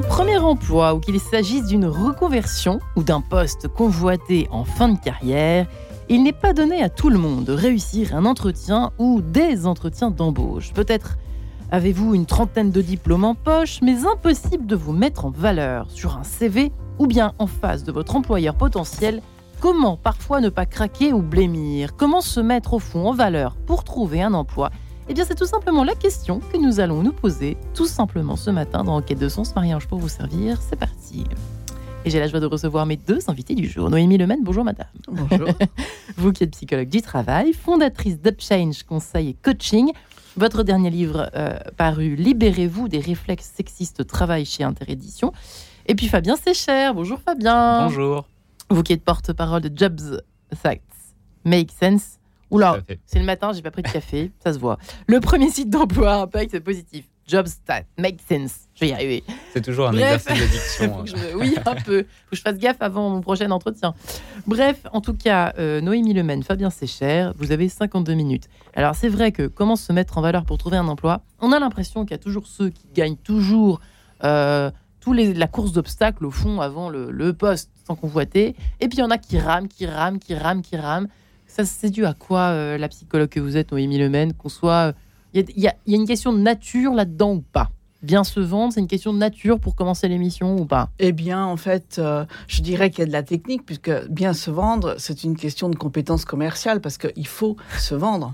premier emploi ou qu'il s'agisse d'une reconversion ou d'un poste convoité en fin de carrière, il n'est pas donné à tout le monde de réussir un entretien ou des entretiens d'embauche. Peut-être avez-vous une trentaine de diplômes en poche, mais impossible de vous mettre en valeur sur un CV ou bien en face de votre employeur potentiel. Comment parfois ne pas craquer ou blêmir? Comment se mettre au fond en valeur pour trouver un emploi? Eh bien, c'est tout simplement la question que nous allons nous poser tout simplement ce matin dans Enquête de Sens. Marie-Ange pour vous servir. C'est parti. Et j'ai la joie de recevoir mes deux invités du jour. Noémie Lemaine, bonjour madame. Bonjour. vous qui êtes psychologue du travail, fondatrice d'Upchange Conseil et Coaching. Votre dernier livre euh, paru Libérez-vous des réflexes sexistes au travail chez Interédition. Et puis Fabien Sécher, bonjour Fabien. Bonjour. Vous qui êtes porte-parole de Jobs Facts Make Sense Oula, c'est le matin, j'ai pas pris de café, ça se voit. Le premier site d'emploi impact positif. Jobs that make sense. Je vais y arriver. C'est toujours un exercice d'addiction. Hein. Oui, un peu. Faut que je fasse gaffe avant mon prochain entretien. Bref, en tout cas, euh, Noémie Lemaine, Fabien Sécher, vous avez 52 minutes. Alors, c'est vrai que comment se mettre en valeur pour trouver un emploi? On a l'impression qu'il y a toujours ceux qui gagnent toujours euh, tous les, la course d'obstacles, au fond, avant le, le poste sans convoiter. Et puis, il y en a qui rament, qui rament, qui rament, qui rament. Ça, c'est dû à quoi, euh, la psychologue que vous êtes, Noémie Lemaine Qu'on soit. Il y, a une question de nature là-dedans ou pas? Bien se vendre, c'est une question de nature pour commencer l'émission ou pas? Eh bien, en fait, euh, je dirais qu'il y a de la technique, puisque bien se vendre, c'est une question de compétence commerciale, parce qu'il faut se vendre.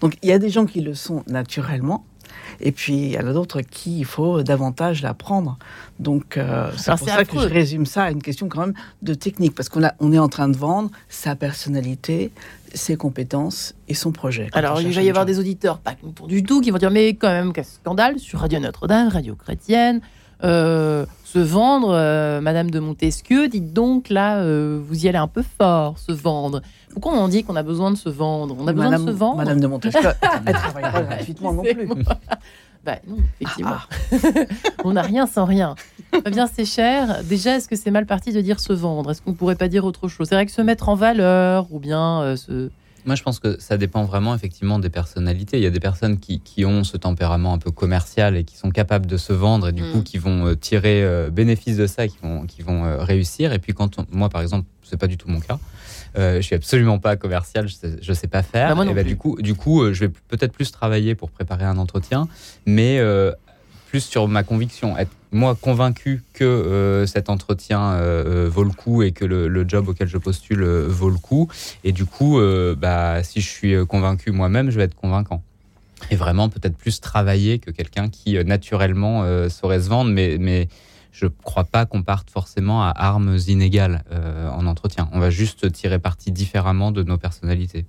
Donc, il y a des gens qui le sont naturellement, et puis, il y en a d'autres qui il faut davantage l'apprendre. Donc, euh, c'est pour ça que je résume ça à une question quand même de technique, parce qu'on on est en train de vendre sa personnalité, ses compétences et son projet. Alors, il va y avoir des auditeurs, pas du tout, qui vont dire Mais quand même, quel scandale sur Radio Notre-Dame, Radio Chrétienne. Euh, se vendre, euh, Madame de Montesquieu, dites donc là, euh, vous y allez un peu fort, se vendre. Pourquoi on dit qu'on a besoin de se vendre? On a besoin de se vendre Madame de Montesquieu, elle travaille pas gratuitement non plus. bah non, effectivement. Ah, ah. on n'a rien sans rien. bien, c'est cher. Déjà, est-ce que c'est mal parti de dire se vendre? Est-ce qu'on pourrait pas dire autre chose? C'est vrai que se mettre en valeur ou bien se moi, je pense que ça dépend vraiment effectivement des personnalités. Il y a des personnes qui, qui, ont ce tempérament un peu commercial et qui sont capables de se vendre et du coup mm. qui vont euh, tirer euh, bénéfice de ça, qui vont, qui vont euh, réussir. Et puis quand moi, par exemple, c'est pas du tout mon cas. Euh, je suis absolument pas commercial, je sais, sais pas faire. Bah, et bah, du coup, du coup, je vais peut-être plus travailler pour préparer un entretien, mais plus sur ma conviction, être moi convaincu que euh, cet entretien euh, euh, vaut le coup et que le, job auquel je postule vaut le coup. Et du coup, bah, si je suis convaincu moi-même, je vais être convaincant. Et vraiment peut-être plus travailler que quelqu'un qui naturellement saurait se vendre, mais, mais je ne crois pas qu'on parte forcément à armes inégales en entretien. On va juste tirer parti différemment de nos personnalités.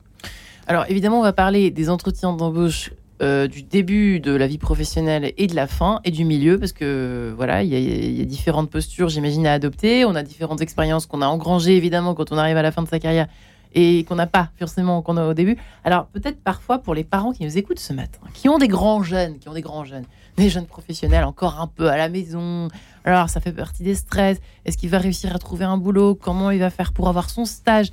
Alors évidemment, on va parler des entretiens d'embauche euh, du début de la vie professionnelle et de la fin et du milieu parce que voilà il y, a différentes postures j'imagine à adopter. On a différentes expériences qu'on a engrangées évidemment quand on arrive à la fin de sa carrière et qu'on n'a pas forcément qu'on a au début. Alors peut-être parfois pour les parents qui nous écoutent ce matin qui ont des grands jeunes qui ont des grands jeunes des jeunes professionnels encore un peu à la maison alors ça fait partie des stress. Est-ce qu'il va réussir à trouver un boulot? Comment il va faire pour avoir son stage?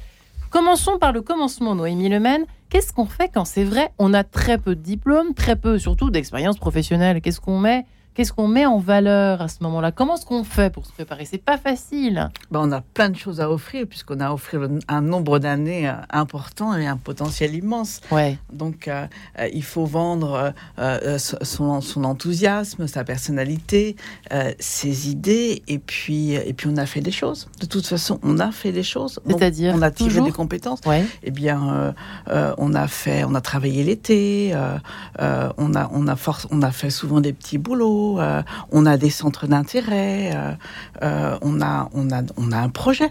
Commençons par le commencement, Noémie Lemaine. Qu'est-ce qu'on fait quand c'est vrai? On a très peu de diplômes, très peu surtout d'expérience professionnelle. Qu'est-ce qu'on met? Qu'est-ce qu'on met en valeur à ce moment-là? Comment est-ce qu'on fait pour se préparer? C'est pas facile. Ben, on a plein de choses à offrir puisqu'on a offert un nombre d'années euh, important et un potentiel immense. Ouais. Donc euh, euh, il faut vendre son, son, enthousiasme, sa personnalité, ses idées et puis et puis on a fait des choses. De toute façon, on a fait des choses. C'est-à-dire on a tiré des compétences. Ouais. Eh bien, on a fait, on a travaillé l'été. on a on a force, on a fait souvent des petits boulots. Euh, on a des centres d'intérêt, euh, euh, on, a, on, a, on a un projet.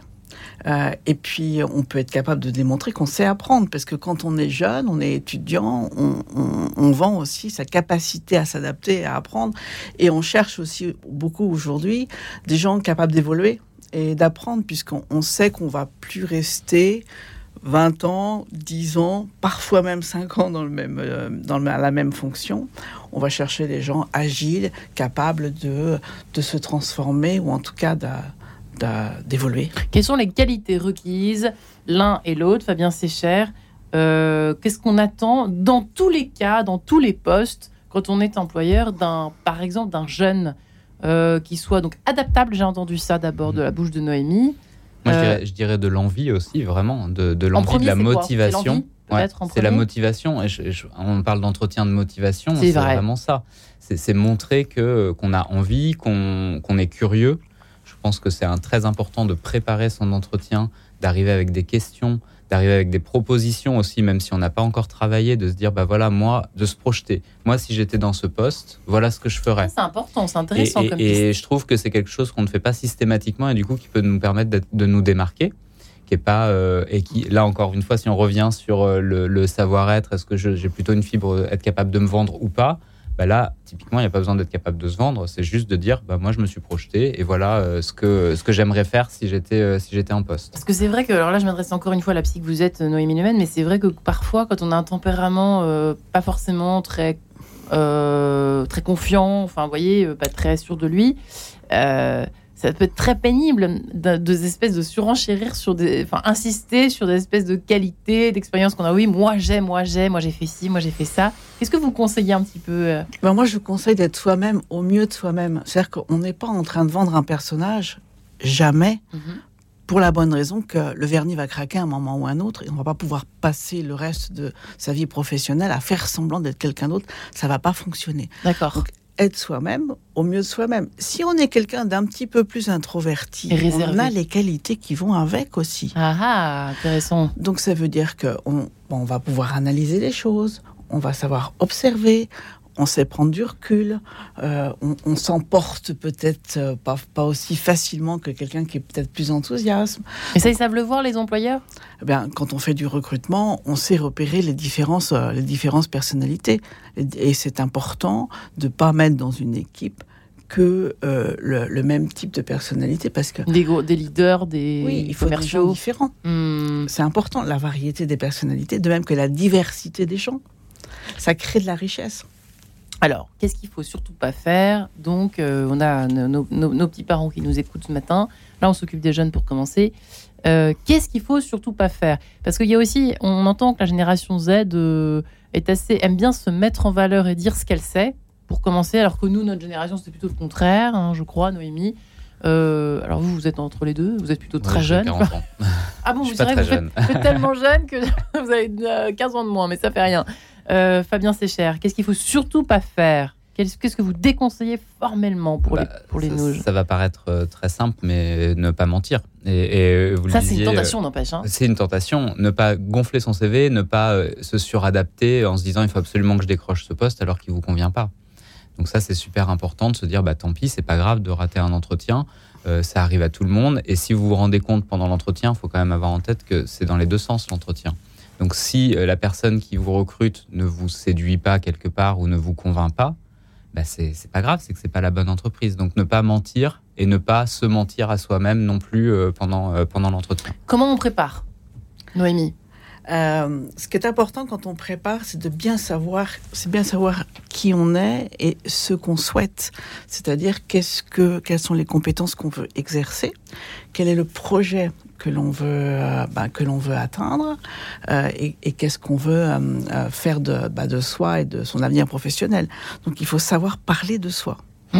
et puis, on peut être capable de démontrer qu'on sait apprendre, parce que quand on est jeune, on est étudiant, on, vend aussi sa capacité à s'adapter, à apprendre, et on cherche aussi beaucoup aujourd'hui des gens capables d'évoluer et d'apprendre, puisqu'on sait qu'on va plus rester 20 ans, 10 ans, parfois même 5 ans dans, le même, euh, dans la même fonction. On va chercher des gens agiles, capables de, de se transformer ou en tout cas d'évoluer. Quelles sont les qualités requises l'un et l'autre, Fabien Sécher euh, Qu'est-ce qu'on attend dans tous les cas, dans tous les postes, quand on est employeur par exemple, d'un jeune euh, qui soit donc adaptable. J'ai entendu ça d'abord de la bouche de Noémie. Moi, je Euh, dirais, je dirais de l'envie aussi, vraiment, de, de En l'envie, de la motivation. en c'est la motivation. Et je- je- on parle d'entretien de motivation, C'est c'est vrai. vraiment ça. C'est montrer que qu'on a envie, qu'on qu'on est curieux. Je pense que c'est très important de préparer son entretien, d'arriver avec des questions, d'arriver avec des propositions aussi, même si on n'a pas encore travaillé, de se dire bah voilà moi, de se projeter. Moi, si j'étais dans ce poste, voilà ce que je ferais. C'est important, c'est Et, intéressant et- comme et piste. je trouve que c'est quelque chose qu'on ne fait pas systématiquement et du coup qui peut nous permettre de nous démarquer, qui est pas euh, et qui là encore une fois si on revient sur euh, le, le savoir-être, est-ce que j'ai plutôt une fibre euh, être capable de me vendre ou pas bah là, typiquement, il n'y a pas besoin d'être capable de se vendre. C'est juste de dire, bah moi, je me suis projeté et voilà euh, ce que ce que j'aimerais faire si j'étais euh, si en poste. Parce que c'est vrai que, alors là, je m'adresse encore une fois à la psy que vous êtes, Noémie Neumann, mais c'est vrai que parfois, quand on a un tempérament euh, pas forcément très, euh, très confiant, enfin, vous voyez, euh, pas très sûr de lui, euh, ça peut être très pénible de, de ces espèces de surenchérir sur des, enfin, insister sur des espèces de qualités, d'expériences qu'on a. Oui, moi j'ai, moi j'ai, moi j'ai fait ci, moi j'ai fait ça. Qu'est-ce que vous conseillez un petit peu euh, Ben, moi, je conseille d'être soi-même au mieux de soi-même. C'est-à-dire qu'on n'est pas en train de vendre un personnage, jamais, pour la bonne raison que le vernis va craquer à un moment ou un autre et on va pas pouvoir passer le reste de sa vie professionnelle à faire semblant d'être quelqu'un d'autre. Ça va pas fonctionner. D'accord. Être soi-même au mieux de soi-même. Si on est quelqu'un d'un petit peu plus introverti, on a les qualités qui vont avec aussi. Ah ah, intéressant. Donc ça veut dire qu'on on, on va pouvoir analyser les choses, on va savoir observer, on sait prendre du recul, euh, on, on s'emporte peut-être euh, pas, pas aussi facilement que quelqu'un qui est peut-être plus enthousiaste. Et ça, ils savent le voir, les employeurs? Eh bien, quand on fait du recrutement, on sait repérer les différences, euh, les différentes personnalités. Et, et c'est important de pas mettre dans une équipe que euh, le, le même type de personnalité parce que des, gros- des leaders, des oui, il faut des gens différents. Hmm. C'est important, la variété des personnalités, de même que la diversité des gens. Ça crée de la richesse. Alors, qu'est-ce qu'il faut surtout pas faire? Donc, euh, on a nos, nos- nos- nos petits parents qui nous écoutent ce matin. Là, on s'occupe des jeunes pour commencer. Euh, qu'est-ce qu'il faut surtout pas faire? Parce qu'il y a aussi, on entend que la génération Z euh, est assez aime bien se mettre en valeur et dire ce qu'elle sait pour commencer, alors que nous, notre génération, c'était plutôt le contraire, hein, je crois, Noémie. Euh, alors vous, vous êtes entre les deux, vous êtes plutôt très Ouais, jeune. 40 ans. Ah bon, Je vous vous êtes, jeune. vous êtes tellement jeune que vous avez euh, 15 ans de moins, mais ça fait rien. Euh, Fabien Sécher, qu'est-ce qu'il faut surtout pas faire Qu'est-ce que vous déconseillez formellement pour les, Bah, pour les ça, nouges ça va paraître euh, très simple, mais ne pas mentir. Et, et vous le Ça, c'est une euh, tentation, n'empêche. hein. C'est une tentation. Ne pas gonfler son CV, ne pas euh, se suradapter en se disant il faut absolument que je décroche ce poste alors qu'il vous convient pas. Donc ça, c'est super important de se dire bah tant pis, c'est pas grave de rater un entretien. Euh, ça arrive à tout le monde. Et si vous vous rendez compte pendant l'entretien, il faut quand même avoir en tête que c'est dans les deux sens l'entretien. Donc si euh, la personne qui vous recrute ne vous séduit pas quelque part ou ne vous convainc pas, bah c'est c'est pas grave, c'est que c'est pas la bonne entreprise. Donc ne pas mentir et ne pas se mentir à soi-même non plus euh, pendant, euh, pendant l'entretien. Comment on prépare Noémie? Euh, ce qui est important quand on prépare, c'est de bien savoir, c'est bien savoir qui on est et ce qu'on souhaite. C'est-à-dire qu'est-ce que, quelles sont les compétences qu'on veut exercer, quel est le projet que l'on veut, euh, bah, que l'on veut atteindre, euh, et, qu'est-ce qu'on veut euh, faire de, bah, de soi et de son avenir professionnel. Donc il faut savoir parler de soi. Mmh,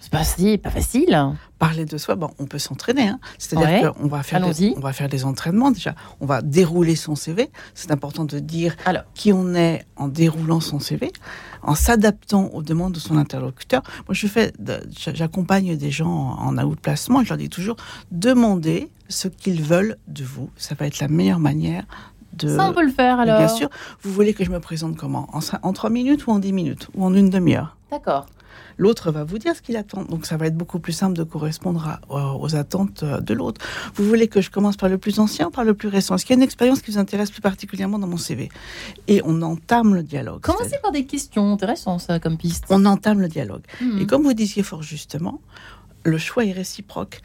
C'est pas, facile. Parler de soi, bon, on peut s'entraîner. Hein. C'est-à-dire Ouais. qu'on va faire, des, on va faire des entraînements déjà. On va dérouler son CV. C'est important de dire Alors. qui on est en déroulant son CV, en s'adaptant aux demandes de son interlocuteur. Moi, je fais, j'accompagne des gens en en outplacement. Je leur dis toujours demandez ce qu'ils veulent de vous. Ça va être la meilleure manière de. Ça, on peut le faire alors. Bien sûr. Vous voulez que je me présente comment? En, en trois minutes ou en dix minutes? Ou en une demi-heure? D'accord. L'autre va vous dire ce qu'il attend. Donc ça va être beaucoup plus simple de correspondre à- aux attentes euh, de l'autre. Vous voulez que je commence par le plus ancien ou par le plus récent? Est-ce qu'il y a une expérience qui vous intéresse plus particulièrement dans mon CV Et on entame le dialogue. Commencez par des questions. Intéressant, ça, comme piste. On entame le dialogue. Mmh. Et comme vous disiez fort justement, le choix est réciproque.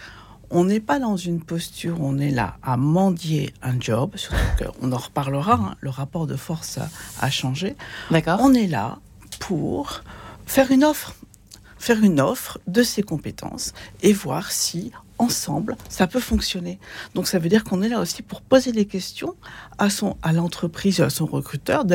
On n'est pas dans une posture où on est là à mendier un job, surtout qu'on en reparlera, hein, le rapport de force a, a changé. D'accord. On est là pour faire une offre, faire une offre de ses compétences et voir si ensemble, ça peut fonctionner. Donc ça veut dire qu'on est là aussi pour poser des questions à son à l'entreprise, à son recruteur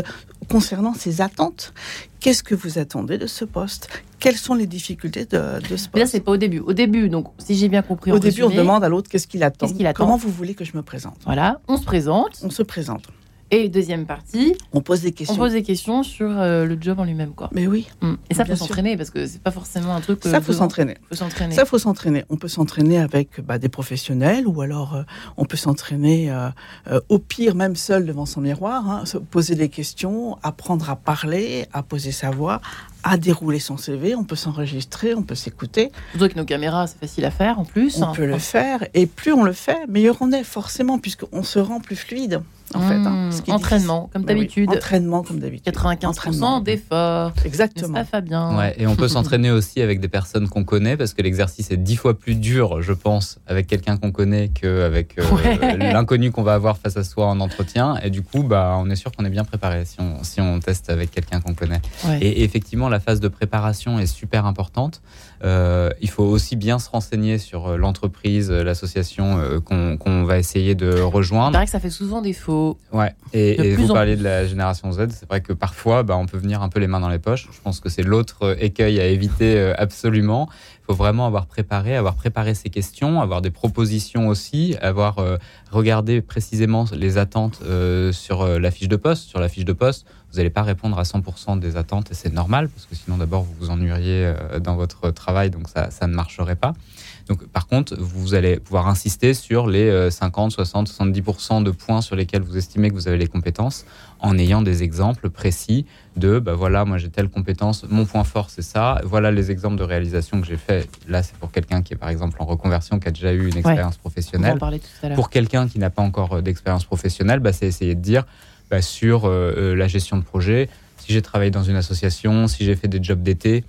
concernant ses attentes. Qu'est-ce que vous attendez de ce poste? Quelles sont les difficultés de, ce poste? Là, c'est pas au début. Au début, donc, si j'ai bien compris, au début, on demande à l'autre qu'est-ce qu'il attend. Qu'est-ce qu'il attend Comment vous voulez que je me présente? Voilà, on se présente. On se présente. Et deuxième partie, on pose des questions. On pose des questions sur euh, le job en lui-même, quoi. Mais oui. Mm. Et ça, faut s'entraîner parce que c'est pas forcément un truc. Ça, faut s'entraîner. Faut s'entraîner. Ça, faut s'entraîner. On peut s'entraîner avec bah, des professionnels ou alors euh, on peut s'entraîner euh, au pire même seul devant son miroir, hein, poser des questions, apprendre à parler, à poser sa voix, à dérouler son CV. On peut s'enregistrer, on peut s'écouter. Surtout avec nos caméras, c'est facile à faire en plus. On peut le faire et plus on le fait, meilleur on est forcément puisqu'on se rend plus fluide en fait. Hein, mmh, entraînement, comme bah d'habitude. entraînement, comme d'habitude. 95% d'efforts. Exactement. Pas Fabien. Ouais, et on peut s'entraîner aussi avec des personnes qu'on connaît, parce que l'exercice est dix fois plus dur, je pense, avec quelqu'un qu'on connaît qu'avec euh, l'inconnu qu'on va avoir face à soi en entretien. Et du coup, bah, on est sûr qu'on est bien préparé si on, si on teste avec quelqu'un qu'on connaît. Et effectivement, la phase de préparation est super importante. Euh, il faut aussi bien se renseigner sur euh, l'entreprise, l'association qu'on va essayer de rejoindre. C'est vrai que ça fait souvent défaut Ouais. Et, vous parliez de la génération Z, c'est vrai que parfois, bah, on peut venir un peu les mains dans les poches. Je pense que c'est l'autre écueil à éviter euh, absolument. Faut vraiment avoir préparé, avoir préparé ses questions, avoir des propositions aussi, avoir euh, regardé précisément les attentes euh, sur la fiche de poste. Sur la fiche de poste, vous n'allez pas répondre à 100% des attentes et c'est normal parce que sinon d'abord vous vous ennuieriez dans votre travail, donc ça ne marcherait pas. Donc, par contre, vous allez pouvoir insister sur les 50, 60, 70% de points sur lesquels vous estimez que vous avez les compétences en ayant des exemples précis de, bah voilà, moi j'ai telle compétence, mon point fort c'est ça, voilà les exemples de réalisation que j'ai fait. Là, c'est pour quelqu'un qui est par exemple en reconversion, qui a déjà eu une expérience professionnelle. pour quelqu'un qui n'a pas encore euh, d'expérience professionnelle, bah, c'est essayer de dire bah, sur euh, euh, la gestion de projet, si j'ai travaillé dans une association, si j'ai fait des jobs d'été,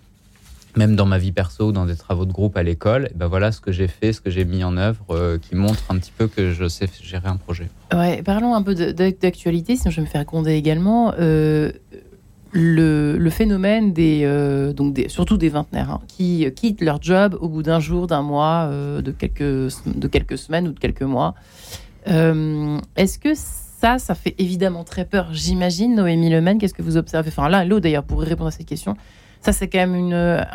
même dans ma vie perso ou dans des travaux de groupe à l'école, ben voilà ce que j'ai fait, ce que j'ai mis en œuvre, euh, qui montre un petit peu que je sais gérer un projet. Ouais, parlons un peu d'actualité, sinon je vais me faire gronder également. Euh, le, phénomène des, euh, donc surtout des vingtenaires, hein, qui quittent leur job au bout d'un jour, d'un mois, de, quelques, de quelques semaines ou de quelques mois. Est-ce que ça, ça fait évidemment très peur, j'imagine, Noémie Lemaine, qu'est-ce que vous observez? Enfin, l'un et l'autre d'ailleurs, pour répondre à cette question. Ça, c'est quand même une,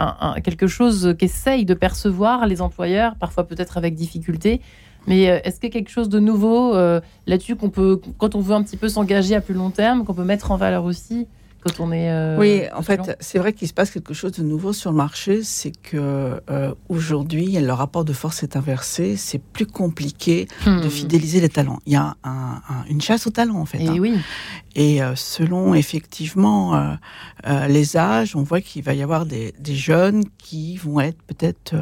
quelque chose qu'essayent de percevoir les employeurs, parfois peut-être avec difficulté. Mais euh, est-ce qu'il y a quelque chose de nouveau euh, là-dessus qu'on peut, quand on veut un petit peu s'engager à plus long terme, qu'on peut mettre en valeur aussi quand on est. Euh, oui, en fait, c'est vrai qu'il se passe quelque chose de nouveau sur le marché. C'est que aujourd'hui, le rapport de force est inversé. C'est plus compliqué de hmm. fidéliser les talents. Il y a une chasse aux talents, en fait. Et hein. oui. Et euh, selon effectivement euh, euh, les âges, on voit qu'il va y avoir des, des, jeunes qui vont être peut-être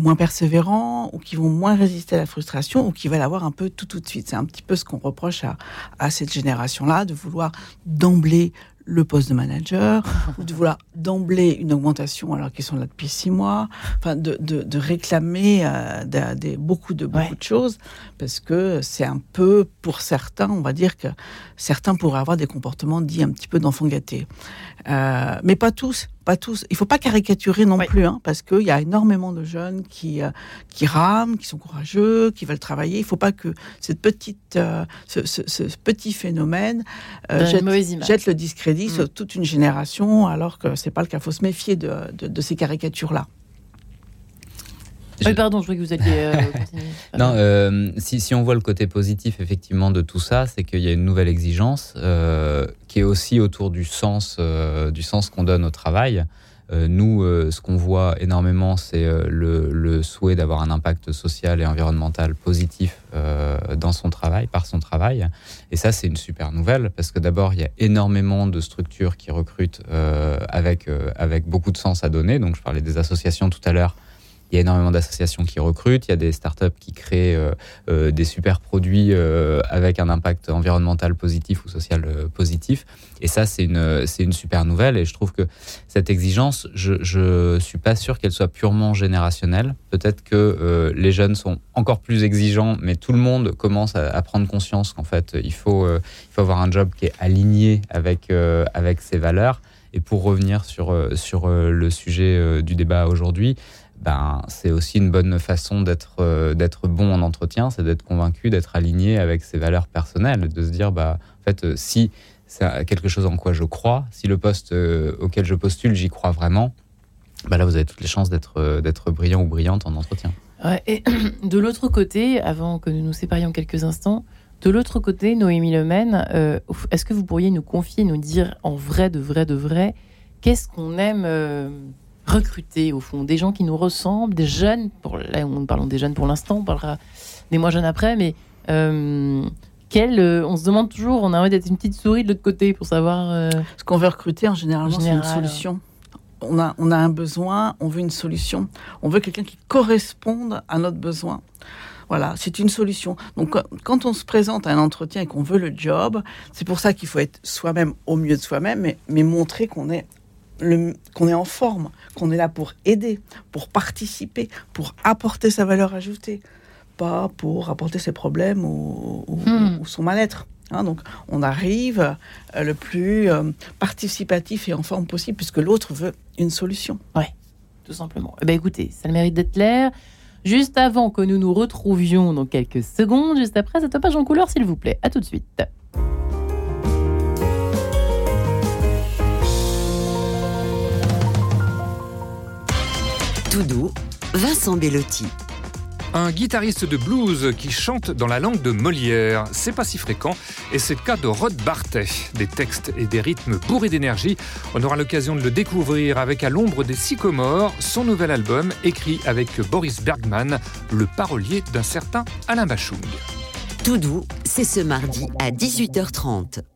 moins persévérants ou qui vont moins résister à la frustration ou qui veulent avoir un peu tout tout de suite. C'est un petit peu ce qu'on reproche à, à cette génération-là, de vouloir d'emblée le poste de manager, ou de vouloir d'emblée une augmentation alors qu'ils sont là depuis six mois, enfin de, de, de réclamer euh, des, beaucoup de beaucoup de choses, parce que c'est un peu pour certains, on va dire que certains pourraient avoir des comportements dits un petit peu d'enfants gâtés, euh, mais pas tous pas tous. Il faut pas caricaturer non plus, hein, parce qu'il y a énormément de jeunes qui euh, qui rament, qui sont courageux, qui veulent travailler. Il faut pas que cette petite, euh, ce, ce, ce, petit phénomène euh, jette, jette, le discrédit mm. sur toute une génération, alors que c'est pas le cas. Il faut se méfier de, de, de ces caricatures là. Oui, pardon, je que vous alliez euh, continuer. non, euh, si, si, on voit le côté positif effectivement de tout ça, c'est qu'il y a une nouvelle exigence euh, qui est aussi autour du sens, du sens qu'on donne au travail. nous, ce qu'on voit énormément, c'est le, le, souhait d'avoir un impact social et environnemental positif dans son travail, par son travail. Et ça, c'est une super nouvelle parce que d'abord, il y a énormément de structures qui recrutent avec, avec beaucoup de sens à donner. Donc, je parlais des associations tout à l'heure il y a énormément d'associations qui recrutent, il y a des startups qui créent euh, euh, des super produits euh, avec un impact environnemental positif ou social positif. Et ça, c'est une, une super nouvelle. Et je trouve que cette exigence, je ne suis pas sûr qu'elle soit purement générationnelle. Peut-être que les jeunes sont encore plus exigeants, mais tout le monde commence à, prendre conscience qu'en fait, il faut, il faut avoir un job qui est aligné avec, avec ses valeurs. Et pour revenir sur, sur le sujet du débat aujourd'hui, ben, c'est aussi une bonne façon d'être euh, d'être bon en entretien, c'est d'être convaincu, d'être aligné avec ses valeurs personnelles, de se dire, bah, en fait, euh, si c'est quelque chose en quoi je crois, si le poste euh, auquel je postule, j'y crois vraiment, bah là, vous avez toutes les chances d'être brillant ou brillante en entretien. et de l'autre côté, avant que nous nous séparions quelques instants, de l'autre côté, Noémie Lemaine, est-ce que vous pourriez nous confier, nous dire en vrai, de vrai, de vrai, qu'est-ce qu'on aime recruter, au fond, des gens qui nous ressemblent, des jeunes, pour, là, on parlons des jeunes pour l'instant, on parlera des moins jeunes après, mais euh, euh, on se demande toujours, on a envie d'être une petite souris de l'autre côté pour savoir. Euh, Ce qu'on veut recruter, en général, c'est une solution. On a, on a un besoin, on veut une solution. On veut quelqu'un qui corresponde à notre besoin. Voilà, c'est une solution. Donc, quand on se présente à un entretien et qu'on veut le job, c'est pour ça qu'il faut être soi-même au mieux de soi-même, mais, mais montrer qu'on est qu'on est en forme, qu'on est là pour aider, pour participer, pour apporter sa valeur ajoutée, pas pour apporter ses problèmes ou, hmm. son mal-être. Hein. donc on arrive euh, le plus euh, participatif et en forme possible puisque l'autre veut une solution. Oui, tout simplement. Eh ben, écoutez, ça le mérite d'être clair. Juste avant que nous nous retrouvions dans quelques secondes, juste après cette page en couleur, s'il vous plaît. À tout de suite. Tout doux, Vincent Bellotti. Un guitariste de blues qui chante dans la langue de Molière, c'est pas si fréquent, et c'est le cas de Rod Bartet. Des textes et des rythmes bourrés d'énergie. On aura l'occasion de le découvrir avec À l'ombre des sycomores, son nouvel album écrit avec Boris Bergman, le parolier d'un certain Alain Bachung. Tout doux, c'est ce mardi à 18h30.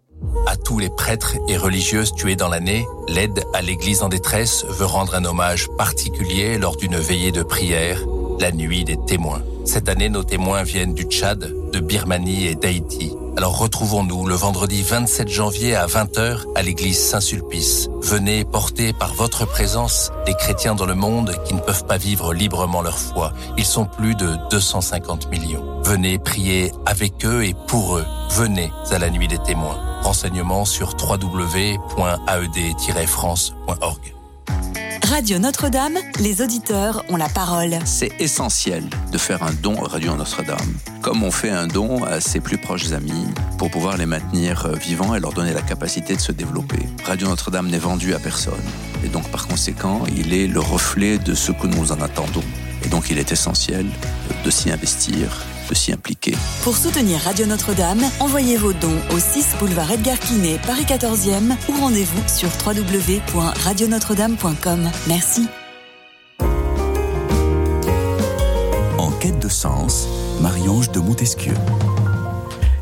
Tous les prêtres et religieuses tués dans l'année, l'aide à l'Église en détresse veut rendre un hommage particulier lors d'une veillée de prière, la nuit des témoins. Cette année, nos témoins viennent du Tchad, de Birmanie et d'Haïti. Alors retrouvons-nous le vendredi 27 janvier à 20h à l'église Saint-Sulpice. Venez porter par votre présence les chrétiens dans le monde qui ne peuvent pas vivre librement leur foi. Ils sont plus de 250 millions. Venez prier avec eux et pour eux. Venez à la nuit des témoins. Renseignements sur www.aed-france.org. Radio Notre-Dame, les auditeurs ont la parole. C'est essentiel de faire un don à Radio Notre-Dame, comme on fait un don à ses plus proches amis pour pouvoir les maintenir vivants et leur donner la capacité de se développer. Radio Notre-Dame n'est vendu à personne et donc par conséquent, il est le reflet de ce que nous en attendons. Et donc il est essentiel de s'y investir s'y impliquer. Pour soutenir Radio Notre-Dame, envoyez vos dons au 6 boulevard Edgar Quinet, Paris 14e ou rendez-vous sur www.radionotre-dame.com. Merci. En quête de sens, Marie-Ange de Montesquieu.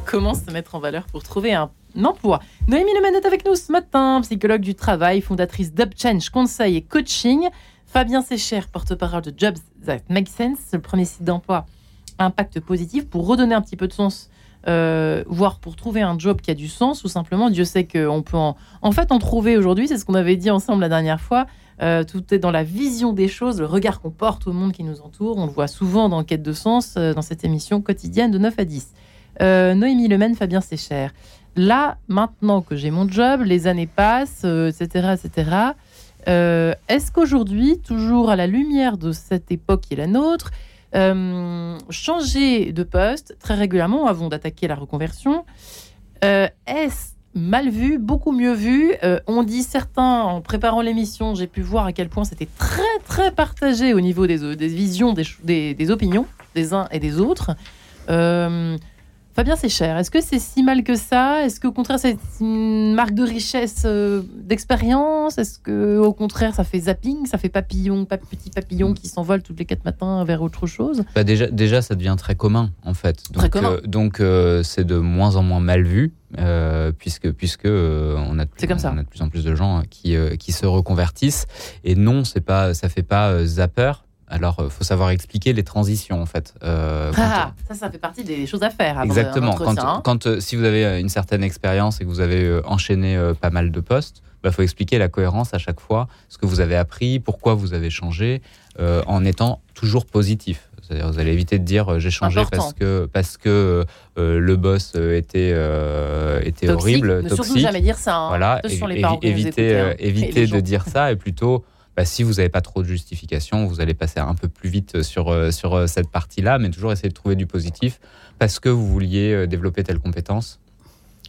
Comment se mettre en valeur pour trouver un emploi? Noémie Leman est avec nous ce matin, psychologue du travail, fondatrice d'UpChange Conseil et Coaching. Fabien Sécher, porte-parole de Jobs That Make Sense, le premier site d'emploi impact positif pour redonner un petit peu de sens, euh, voire pour trouver un job qui a du sens, ou simplement, Dieu sait qu'on peut en, en fait en trouver aujourd'hui, c'est ce qu'on avait dit ensemble la dernière fois. Euh, tout est dans la vision des choses, le regard qu'on porte au monde qui nous entoure. On le voit souvent dans Quête de sens, euh, dans cette émission quotidienne de 9 à 10. Noémie Lemaine, Fabien Sécher. Là, maintenant que j'ai mon job, les années passent, etc., etc. Est-ce qu'aujourd'hui, toujours à la lumière de cette époque qui est la nôtre, euh, changer de poste très régulièrement avant d'attaquer la reconversion. Euh, est-ce mal vu, beaucoup mieux vu? Euh, On dit certains, en préparant l'émission, j'ai pu voir à quel point c'était très très partagé au niveau des, des visions, des, des, opinions des uns et des autres. Fabien, c'est cher. Est-ce que c'est si mal que ça? Est-ce qu'au contraire, c'est une marque de richesse, euh, d'expérience? Est-ce que au contraire, ça fait zapping, ça fait papillon, petit papillon qui s'envole tous les quatre matins vers autre chose? Bah déjà, déjà, ça devient très commun, en fait. Donc, très commun. Euh, donc, euh, c'est de moins en moins mal vu, puisque, puisque on, a de, comme ça. on a de plus en plus de gens qui, qui se reconvertissent. Et non, c'est pas, ça fait pas zapper alors, il euh, faut savoir expliquer les transitions, en fait. Euh, ah, ça, ça fait partie des choses à faire. Exactement. Quand, euh, si vous avez une certaine expérience et que vous avez enchaîné pas mal de postes, il bah, faut expliquer la cohérence à chaque fois, ce que vous avez appris, pourquoi vous avez changé, en étant toujours positif. C'est-à-dire, vous allez éviter de dire j'ai changé parce que parce que le boss était était horrible, ne toxique. Surtout jamais dire ça. Hein. Voilà, éviter éviter de dire ça et plutôt bah, si vous n'avez pas trop de justification, vous allez passer un peu plus vite sur, euh, sur euh, cette partie-là, mais toujours essayer de trouver du positif parce que vous vouliez euh, développer telle compétence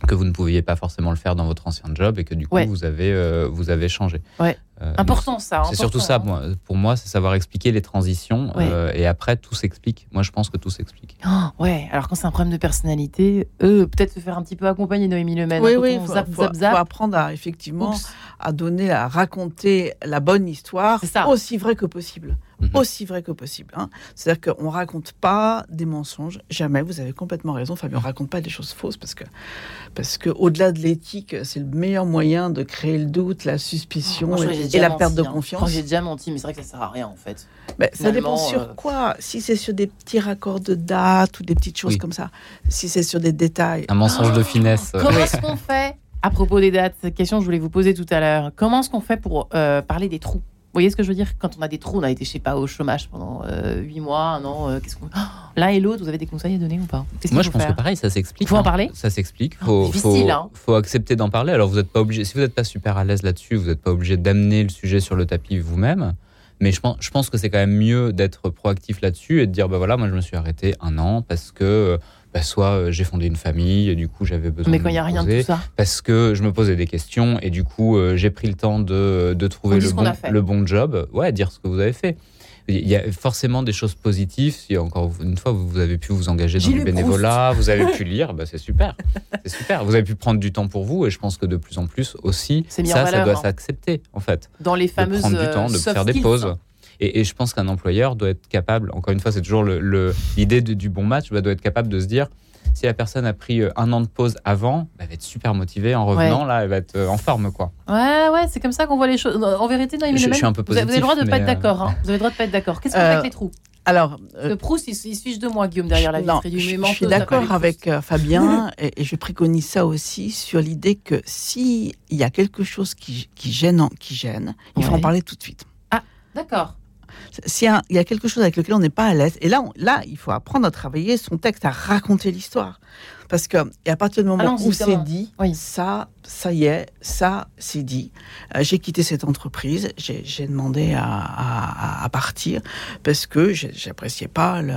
que vous ne pouviez pas forcément le faire dans votre ancien job et que du coup Ouais. vous avez euh, vous avez changé. Ouais. Euh, Important ça. c'est surtout ça, hein. moi, pour moi, c'est savoir expliquer les transitions Ouais. euh, et après tout s'explique. Moi, je pense que tout s'explique. Oh, ouais, alors quand c'est un problème de personnalité, eux, peut-être se faire un petit peu accompagner Noémie Lemaine. Oui, Quand oui, faut, zap, faut- zap, zap. faut apprendre à, effectivement Oups. à donner, à raconter la bonne histoire C'est ça. aussi vrai que possible. Mhm. Aussi vrai que possible. hein. C'est-à-dire qu'on ne raconte pas des mensonges. Jamais, vous avez complètement raison, Fabien. On ne raconte pas des choses fausses parce que, parce que au-delà de l'éthique, c'est le meilleur moyen de créer le doute, la suspicion Moi, que et, la menti, perte de hein. Confiance. que J'ai déjà menti, mais c'est vrai que ça sert à rien en fait. Mais ça dépend sur euh, quoi. Si c'est sur des petits raccords de date ou des petites choses Oui. comme ça. Si c'est sur des détails. Un mensonge de finesse. euh, Comment est-ce qu'on fait À propos des dates, cette question je voulais vous poser tout à l'heure. Comment est-ce qu'on fait pour euh, parler des trous? Voyez ce que je veux dire? Quand on a des trous, on a été, je sais pas, au chômage pendant euh, 8 mois, un an. euh, qu'est-ce qu'on... Oh, L'un et l'autre, vous avez des conseils à donner ou pas? Moi, je pense que pareil, ça s'explique. Faut en hein. parler? Ça s'explique. Oh, Faut, difficile, faut, hein. faut accepter d'en parler. Alors, vous n'êtes pas obligé. Si vous n'êtes pas super à l'aise là-dessus, vous n'êtes pas obligé d'amener le sujet sur le tapis vous-même. Mais je pense, je pense que c'est quand même mieux d'être proactif là-dessus et de dire, bah voilà, moi, je me suis arrêté un an parce que, bah, soit euh, j'ai fondé une famille et du coup, j'avais besoin Mais de quand il n'y a rien de tout ça. parce que je me posais des questions et du coup, euh, j'ai pris le temps de, de trouver le bon, le job. Ouais, dire ce que vous avez fait. Il y a forcément des choses positives. Si encore une fois, vous avez pu vous engager dans du Proust. bénévolat, vous avez pu lire, bah, c'est super. C'est super. Vous avez pu prendre du temps pour vous et je pense que de plus en plus aussi, ça, valeur, ça doit hein. s'accepter en fait. Dans les De fameuses prendre du temps, euh, de faire des pauses. hein. Et, et je pense qu'un employeur doit être capable, encore une fois, c'est toujours l'idée le, du bon match, bah, doit être capable de se dire, si la personne a pris euh, un an de pause avant, bah, elle va être super motivée. En revenant, là, elle va être euh, en forme. quoi. Ouais, ouais, c'est comme ça qu'on voit les choses. En vérité, Noémie Je- je Lemaine, suis un peu avez- vous avez le droit de positif, pas être mais, d'accord. hein. Vous avez le droit de pas être d'accord. Qu'est-ce qu'on fait Euh, avec les trous Alors, euh, Le Proust, il, il fiche de moi, Guillaume, derrière la Non, vitre. Il je, je suis d'accord avec euh, Fabien et, et je préconise ça aussi sur l'idée que s'il y a quelque chose qui, qui gêne, qui gêne, il faut en parler tout de suite. D'accord. S'il y, y a quelque chose avec lequel on n'est pas à l'aise, et là, on- là, il faut apprendre à travailler son texte, à raconter l'histoire. Parce que, et à partir du moment où c'est dit, Oui. ça, ça y est, ça, c'est dit. Euh, j'ai quitté cette entreprise, j'ai demandé à, à- à- à partir parce que j'appréciais pas le,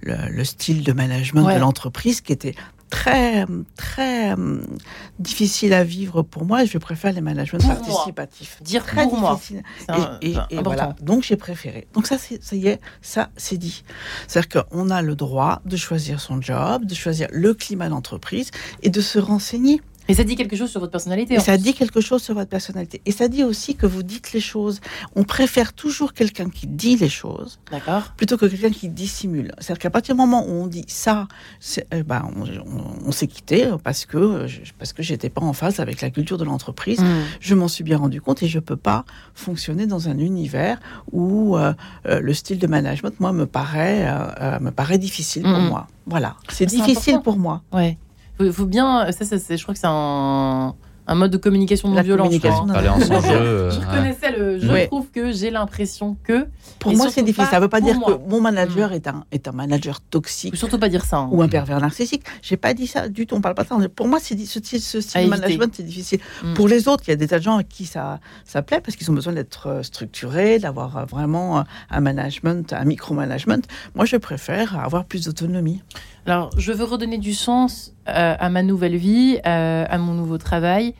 le, le style de management Ouais. de l'entreprise qui était très, très hum, difficile à vivre pour moi. Je préfère les managements Pour moi. participatifs. Dire Très pour difficile. Et, et- voilà, donc j'ai préféré. Donc ça, ça y est, ça c'est dit. C'est-à-dire qu'on a le droit de choisir son job, de choisir le climat d'entreprise et de se renseigner. Et ça dit quelque chose sur votre personnalité. Et ça dit quelque chose sur votre personnalité. Et ça dit aussi que vous dites les choses. On préfère toujours quelqu'un qui dit les choses plutôt que quelqu'un qui dissimule. C'est-à-dire qu'à partir du moment où on dit ça, eh ben, on, on- on s'est quitté parce que je- parce que j'étais pas en phase avec la culture de l'entreprise. Hmm. Je m'en suis bien rendu compte et je peux pas fonctionner dans un univers où euh, euh, le style de management, moi, me paraît, euh, me paraît difficile pour Mhm. moi. Voilà, c'est C'est difficile important. pour moi. Ouais. Faut, faut bien. Ça, ça, c'est- je crois que c'est un, un mode de communication non La violent. je communication non jeu. euh, Je ouais. reconnaissais le. Je Ouais. trouve que j'ai l'impression que. Pour moi, c'est difficile. Ça ne veut pas dire moi. que mon manager est un est un manager toxique Faut surtout pas dire ça. hein. ou un pervers narcissique. J'ai pas dit ça du tout. On parle pas de ça. Pour moi, c'est ce, style- ce style À de management, c'est difficile. Mm. Pour les autres, il y a des tas de gens à qui ça, ça plaît parce qu'ils ont besoin d'être euh, structurés, d'avoir euh, vraiment un management, un micromanagement. Moi, je préfère avoir plus d'autonomie. Alors, je veux redonner du sens euh, à ma nouvelle vie, euh, à mon nouveau travail.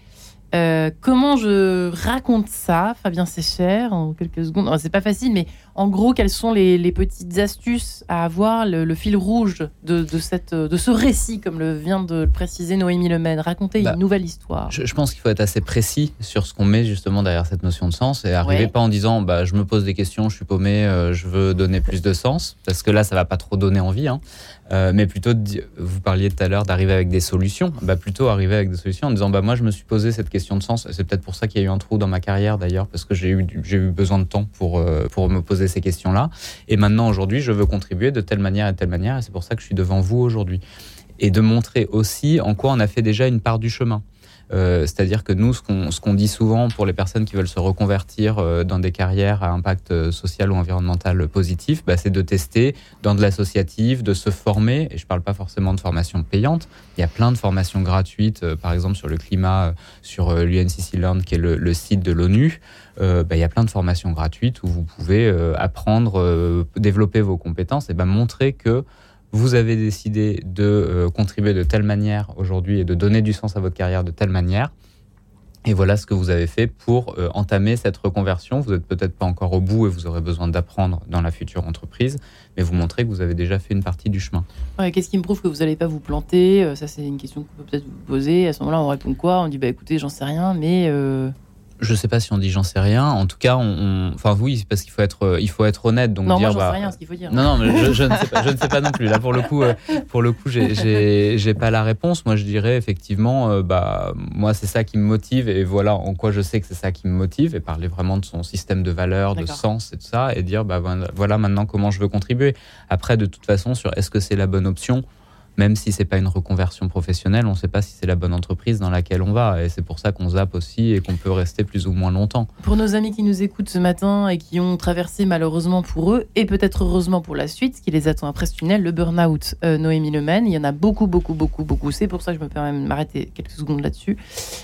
Euh, comment je raconte ça, Fabien Sécher, en quelques secondes C'est pas facile, mais en gros, quelles sont les, les petites astuces à avoir, le, le fil rouge de, de, cette, de ce récit, comme le vient de le préciser Noémie Lemaine Raconter Bah, une nouvelle histoire. Je, je pense qu'il faut être assez précis sur ce qu'on met justement derrière cette notion de sens et arriver Ouais. pas en disant bah, je me pose des questions, je suis paumé, euh, je veux donner plus de sens, parce que là ça va pas trop donner envie, hein. Euh, mais plutôt, de vous parliez tout à l'heure d'arriver avec des solutions, bah, plutôt arriver avec des solutions en disant bah, moi je me suis posé cette question de sens, c'est peut-être pour ça qu'il y a eu un trou dans ma carrière d'ailleurs, parce que j'ai eu, eu besoin de temps pour, euh, pour me poser ces questions-là, et maintenant aujourd'hui je veux contribuer de telle manière et telle manière, et c'est pour ça que je suis devant vous aujourd'hui. Et de montrer aussi en quoi on a fait déjà une part du chemin. Euh, C'est-à-dire que nous, ce qu'on dit souvent pour les personnes qui veulent se reconvertir euh, dans des carrières à impact euh, social ou environnemental positif, bah, c'est de tester dans de l'associatif, de se former. Et je ne parle pas forcément de formation payante. Il y a plein de formations gratuites, par exemple sur le climat, sur l'UNCC Learn, qui est le, site de l'ONU. Bah, il y a plein de formations gratuites où vous pouvez apprendre, développer vos compétences et bah, montrer que vous avez décidé de euh, contribuer de telle manière aujourd'hui et de donner du sens à votre carrière de telle manière. Et voilà ce que vous avez fait pour euh, entamer cette reconversion. Vous n'êtes peut-être pas encore au bout et vous aurez besoin d'apprendre dans la future entreprise, mais vous montrez que vous avez déjà fait une partie du chemin. Qu'est-ce qui me prouve que vous n'allez pas vous planter? Euh, Ça, c'est une question qu'on peut peut-être vous poser. À ce moment-là, on répond quoi? On dit bah écoutez, j'en sais rien, mais Je sais pas si on dit j'en sais rien. En tout cas, on, enfin oui, c'est parce qu'il faut être, euh, il faut être honnête. Donc non, dire moi, j'en bah, sais rien, ce qu'il faut dire. Non, non, mais je, je ne sais pas, je ne sais pas non plus. Là, pour le coup, euh, pour le coup, j'ai- pas la réponse. Moi, je dirais effectivement, euh, bah, moi, c'est ça qui me motive, et voilà en quoi je sais que c'est ça qui me motive, et parler vraiment de son système de valeurs, de sens et tout ça, et dire, bah, voilà maintenant comment je veux contribuer. Après, de toute façon, sur est-ce que c'est la bonne option. Même si c'est pas une reconversion professionnelle, on ne sait pas si c'est la bonne entreprise dans laquelle on va, et c'est pour ça qu'on zappe aussi et qu'on peut rester plus ou moins longtemps. Pour nos amis qui nous écoutent ce matin et qui ont traversé malheureusement pour eux, et peut-être heureusement pour la suite, ce qui les attend après ce tunnel, le burn-out. Euh, Noémie Lemaine, il y en a beaucoup, beaucoup, beaucoup, beaucoup. C'est pour ça que je me permets de m'arrêter quelques secondes là-dessus.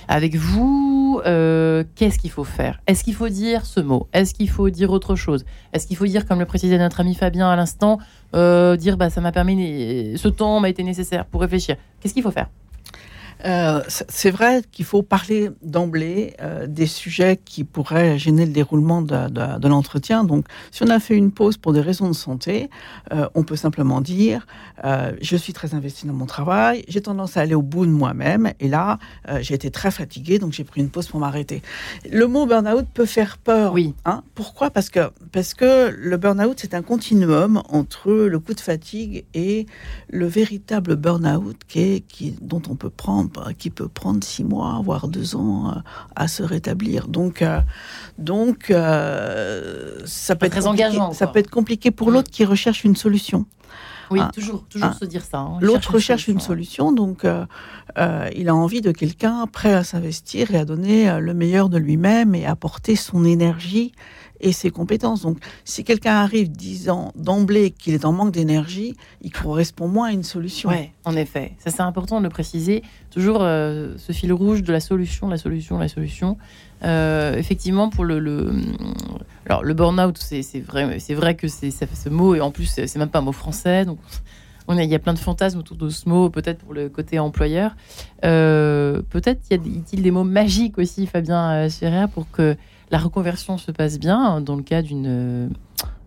Avec vous, euh, qu'est-ce qu'il faut faire? Est-ce qu'il faut dire ce mot? Est-ce qu'il faut dire autre chose? Est-ce qu'il faut dire, comme le précisait notre ami Fabien à l'instant, euh, dire bah, ça m'a permis, ce temps m'a été nécessaire pour réfléchir. Qu'est-ce qu'il faut faire? Euh, c'est vrai qu'il faut parler d'emblée euh, des sujets qui pourraient gêner le déroulement de, de- de l'entretien. Donc, si on a fait une pause pour des raisons de santé, euh, on peut simplement dire je suis très investi dans mon travail, j'ai tendance à aller au bout de moi-même, et là, j'ai été très fatigué, donc j'ai pris une pause pour m'arrêter. Le mot burn-out peut faire peur. Oui. Hein Pourquoi? Parce que parce que le burn-out c'est un continuum entre le coup de fatigue et le véritable burn-out qui est qui dont on peut prendre qui peut prendre six mois voire deux ans euh, à se rétablir. Donc euh, donc euh, ça peut être très engageant, Ça quoi. peut être compliqué pour Mm. l'autre qui recherche une solution. Oui, Ah. toujours, toujours Ah. se dire ça. hein. L'autre recherche une solution. donc euh, euh, il a envie de quelqu'un prêt à s'investir et à donner euh, le meilleur de lui-même et apporter son énergie et ses compétences. Donc, si quelqu'un arrive disant d'emblée qu'il est en manque d'énergie, il correspond moins à une solution. Ouais, en effet. Ça, c'est important de le préciser. Toujours euh, ce fil rouge de la solution, la solution, la solution. Euh, effectivement, pour le, le, alors, le burn-out, c'est vrai, vrai que c'est ce mot, et en plus, c'est même pas un mot français. Donc, on a, il y a plein de fantasmes autour de ce mot, peut-être pour le côté employeur. Euh, peut-être y a-t-il des mots magiques aussi, Fabien Scherer, pour que la reconversion se passe bien, dans le cas d'une. euh,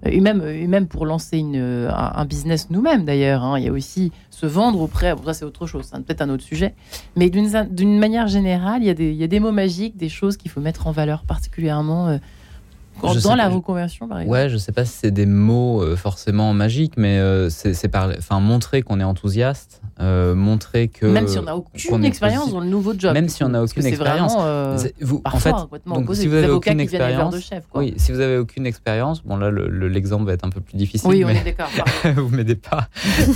Et même, et même pour lancer une, euh, un, business nous-mêmes d'ailleurs. hein. Il y a aussi se vendre auprès. Bon, ça, c'est autre chose, c'est peut-être un autre sujet. Mais d'une manière générale, il y, a des, il y a des mots magiques, des choses qu'il faut mettre en valeur particulièrement euh, quand- dans la pas. reconversion, par exemple. Ouais, je sais pas si c'est des mots euh, forcément magiques, mais euh, c'est c'est par, enfin montrer qu'on est enthousiaste, euh, montrer que Même si on n'a aucune expérience positif. dans le nouveau job. Même si on n'a aucune expérience. vraiment, euh, vous, en fait, complètement donc, opposé. si vous avez aucune de expérience, chefs, quoi. oui, si vous avez aucune expérience, bon là le- le- l'exemple va être un peu plus difficile, Oui, on mais est d'accord. vous m'aidez pas.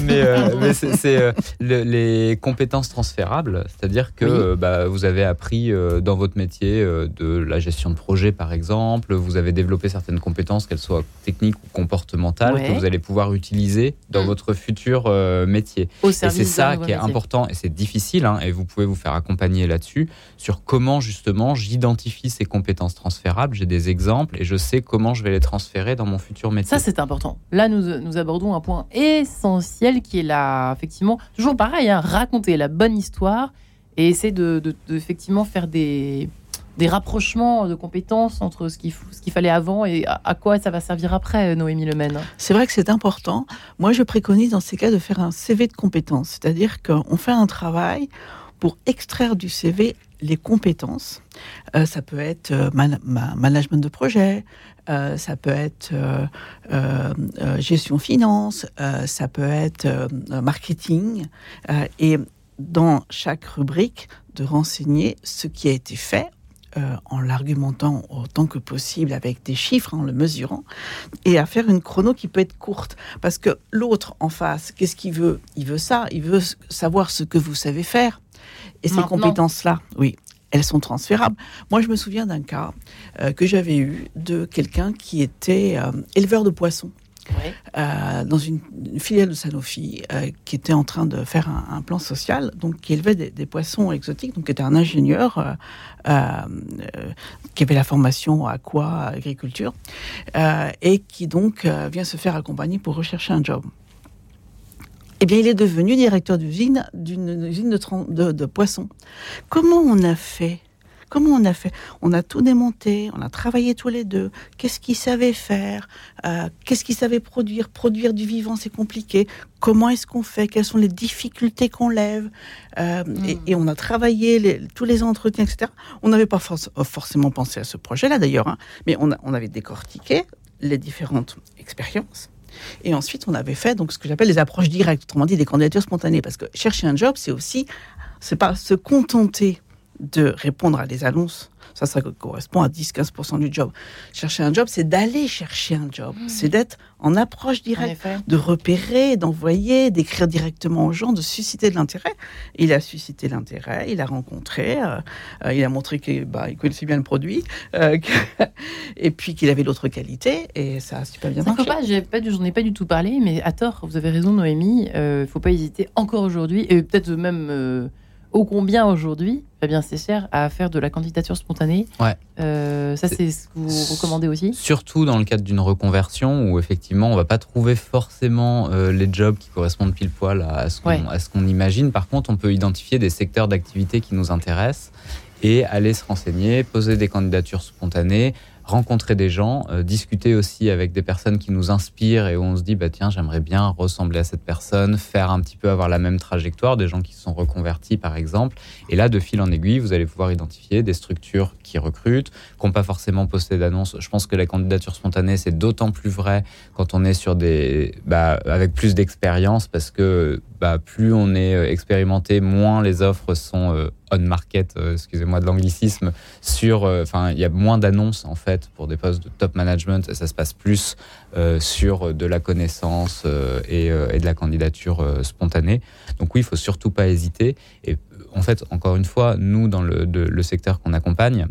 Mais, euh, mais c'est le- les compétences transférables, c'est-à-dire que Oui. bah, vous avez appris dans votre métier de la gestion de projet, par exemple, vous avez développé certaines compétences, qu'elles soient techniques ou comportementales, Ouais. que vous allez pouvoir utiliser dans Mm. votre futur métier. Au service ça qui est important et c'est difficile, hein, et vous pouvez vous faire accompagner là-dessus, sur comment justement j'identifie ces compétences transférables. J'ai des exemples et je sais comment je vais les transférer dans mon futur métier. Ça, c'est important. Là, nous, nous abordons un point essentiel qui est là, effectivement, toujours pareil, hein, raconter la bonne histoire et essayer de, de- de, effectivement faire des, des rapprochements de compétences entre ce qu'il fallait avant et à, quoi ça va servir après, Noémie Lemaine. C'est vrai que c'est important. Moi, je préconise dans ces cas de faire un CV de compétences, c'est-à-dire qu'on fait un travail pour extraire du CV les compétences. Euh, ça peut être euh, man- ma- management de projet, euh, ça peut être euh, euh, euh, gestion finance, euh, ça peut être euh, marketing, euh, et dans chaque rubrique de renseigner ce qui a été fait euh, en l'argumentant autant que possible avec des chiffres, en le mesurant, et à faire une chrono qui peut être courte. Parce que l'autre en face, qu'est-ce qu'il veut? Il veut ça, il veut savoir ce que vous savez faire. Et ces compétences-là, oui, elles sont transférables. Moi, je me souviens d'un cas euh, que j'avais eu de quelqu'un qui était euh, éleveur de poissons. Euh, dans une, filiale de Sanofi euh, qui était en train de faire un, plan social, donc qui élevait des, poissons exotiques, donc qui était un ingénieur euh, qui avait la formation quoi agriculture et qui donc vient se faire accompagner pour rechercher un job. Eh bien, il est devenu directeur d'usine d'une usine de poissons. Comment on a fait Comment on a fait? On a tout démonté, on a travaillé tous les deux. Qu'est-ce qu'il savait faire? Euh, Qu'est-ce qu'il savait produire? Produire du vivant, c'est compliqué. Comment est-ce qu'on fait? Quelles sont les difficultés qu'on lève? Euh, et, et on a travaillé les- tous les entretiens, etc. On n'avait pas forc- forcément pensé à ce projet-là, d'ailleurs, hein, mais on, a- on avait décortiqué les différentes expériences. Et ensuite, on avait fait donc ce que j'appelle les approches directes, autrement dit des candidatures spontanées, parce que chercher un job, c'est aussi, c'est pas se contenter de répondre à des annonces. Ça, ça correspond à 10-15% du job. Chercher un job, c'est d'aller chercher un job. C'est d'être en approche directe, de repérer, d'envoyer, d'écrire directement aux gens, de susciter de l'intérêt. Il a suscité l'intérêt, il a rencontré, euh, euh, il a montré qu'il bah, il connaissait bien le produit, euh, que- et puis qu'il avait d'autres qualités, et ça a super bien Ça marché. faut pas, j'ai pas j'en ai pas du tout parlé, mais à tort, vous avez raison, Noémie. Il faut pas hésiter encore aujourd'hui, et peut-être même euh, ô combien aujourd'hui, Fabien cher à faire de la candidature spontanée. Ouais. Euh, ça, c'est ce que vous recommandez aussi? Surtout dans le cadre d'une reconversion où effectivement on va pas trouver forcément euh, les jobs qui correspondent pile poil à ce qu'on Ouais. à ce qu'on imagine. Par contre, on peut identifier des secteurs d'activité qui nous intéressent et aller se renseigner, poser des candidatures spontanées, rencontrer des gens, euh, discuter aussi avec des personnes qui nous inspirent et où on se dit bah tiens j'aimerais bien ressembler à cette personne, faire un petit peu avoir la même trajectoire, des gens qui sont reconvertis par exemple. Et là de fil en aiguille vous allez pouvoir identifier des structures qui recrutent, qui n'ont pas forcément posté d'annonce. Je pense que la candidature spontanée c'est d'autant plus vrai quand on est sur des bah, avec plus d'expérience parce que bah, plus on est euh, expérimenté, moins les offres sont euh, on market, euh, excusez-moi de l'anglicisme, sur, euh, enfin il y a moins d'annonces en fait pour des postes de top management. Ça se passe plus euh, sur de la connaissance et, et de la candidature spontanée. Donc oui, il faut surtout pas hésiter. Et en fait, encore une fois, nous dans le, de- le secteur qu'on accompagne,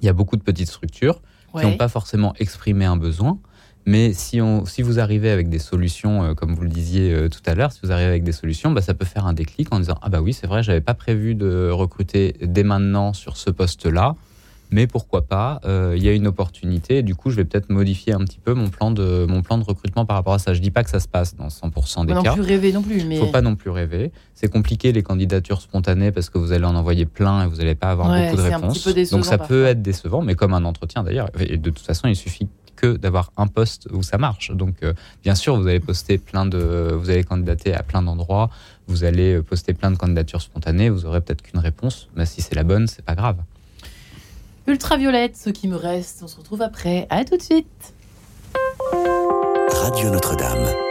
il y a beaucoup de petites structures qui n'ont pas forcément exprimé un besoin. Mais si, on, si vous arrivez avec des solutions, euh, comme vous le disiez euh, tout à l'heure, si vous arrivez avec des solutions, bah, ça peut faire un déclic en disant Ah bah oui, c'est vrai, j'avais pas prévu de recruter dès maintenant sur ce poste-là, mais pourquoi pas euh, Il y a une opportunité, et du coup, je vais peut-être modifier un petit peu mon plan, de, mon plan de recrutement par rapport à ça. Je dis pas que ça se passe dans 100% des Pas non cas. plus rêver non plus, mais Il faut pas non plus rêver. C'est compliqué les candidatures spontanées parce que vous allez en envoyer plein et vous n'allez pas avoir Ouais, beaucoup de réponses. Donc ça parfois. peut être décevant, mais comme un entretien d'ailleurs. Et de toute façon, il suffit que d'avoir un poste où ça marche. Donc euh, bien sûr, vous allez poster plein de, vous allez candidater à plein d'endroits, vous allez euh, poster plein de candidatures spontanées, vous aurez peut-être qu'une réponse. Mais si c'est la bonne, c'est pas grave. ultraviolette, ce qui me reste. On se retrouve après. À tout de suite. Radio Notre-Dame.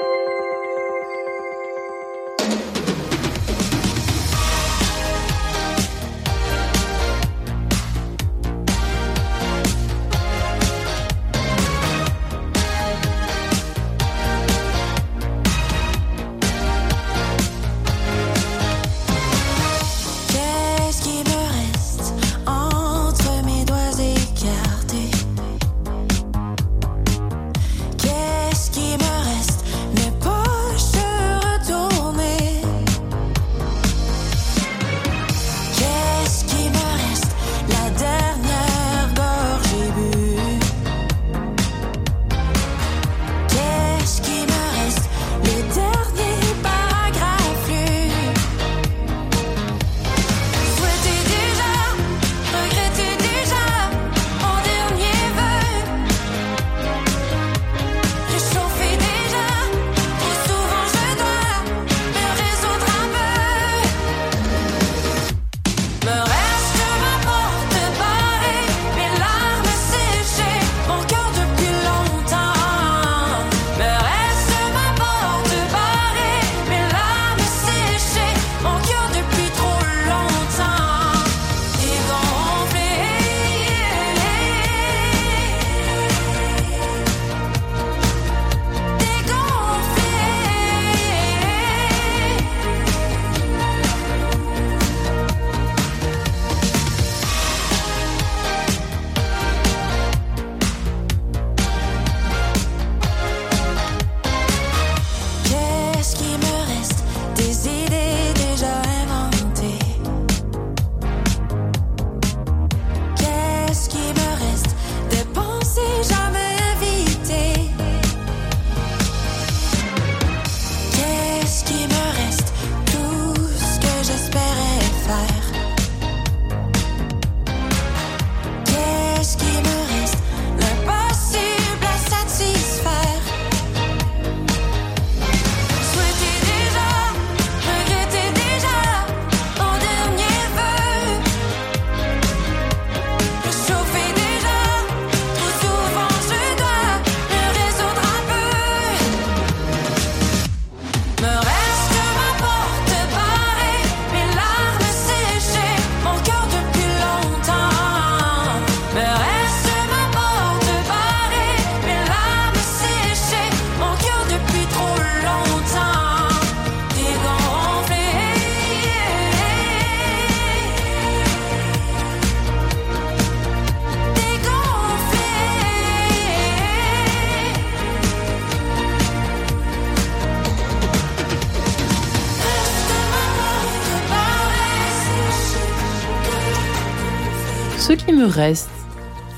Reste,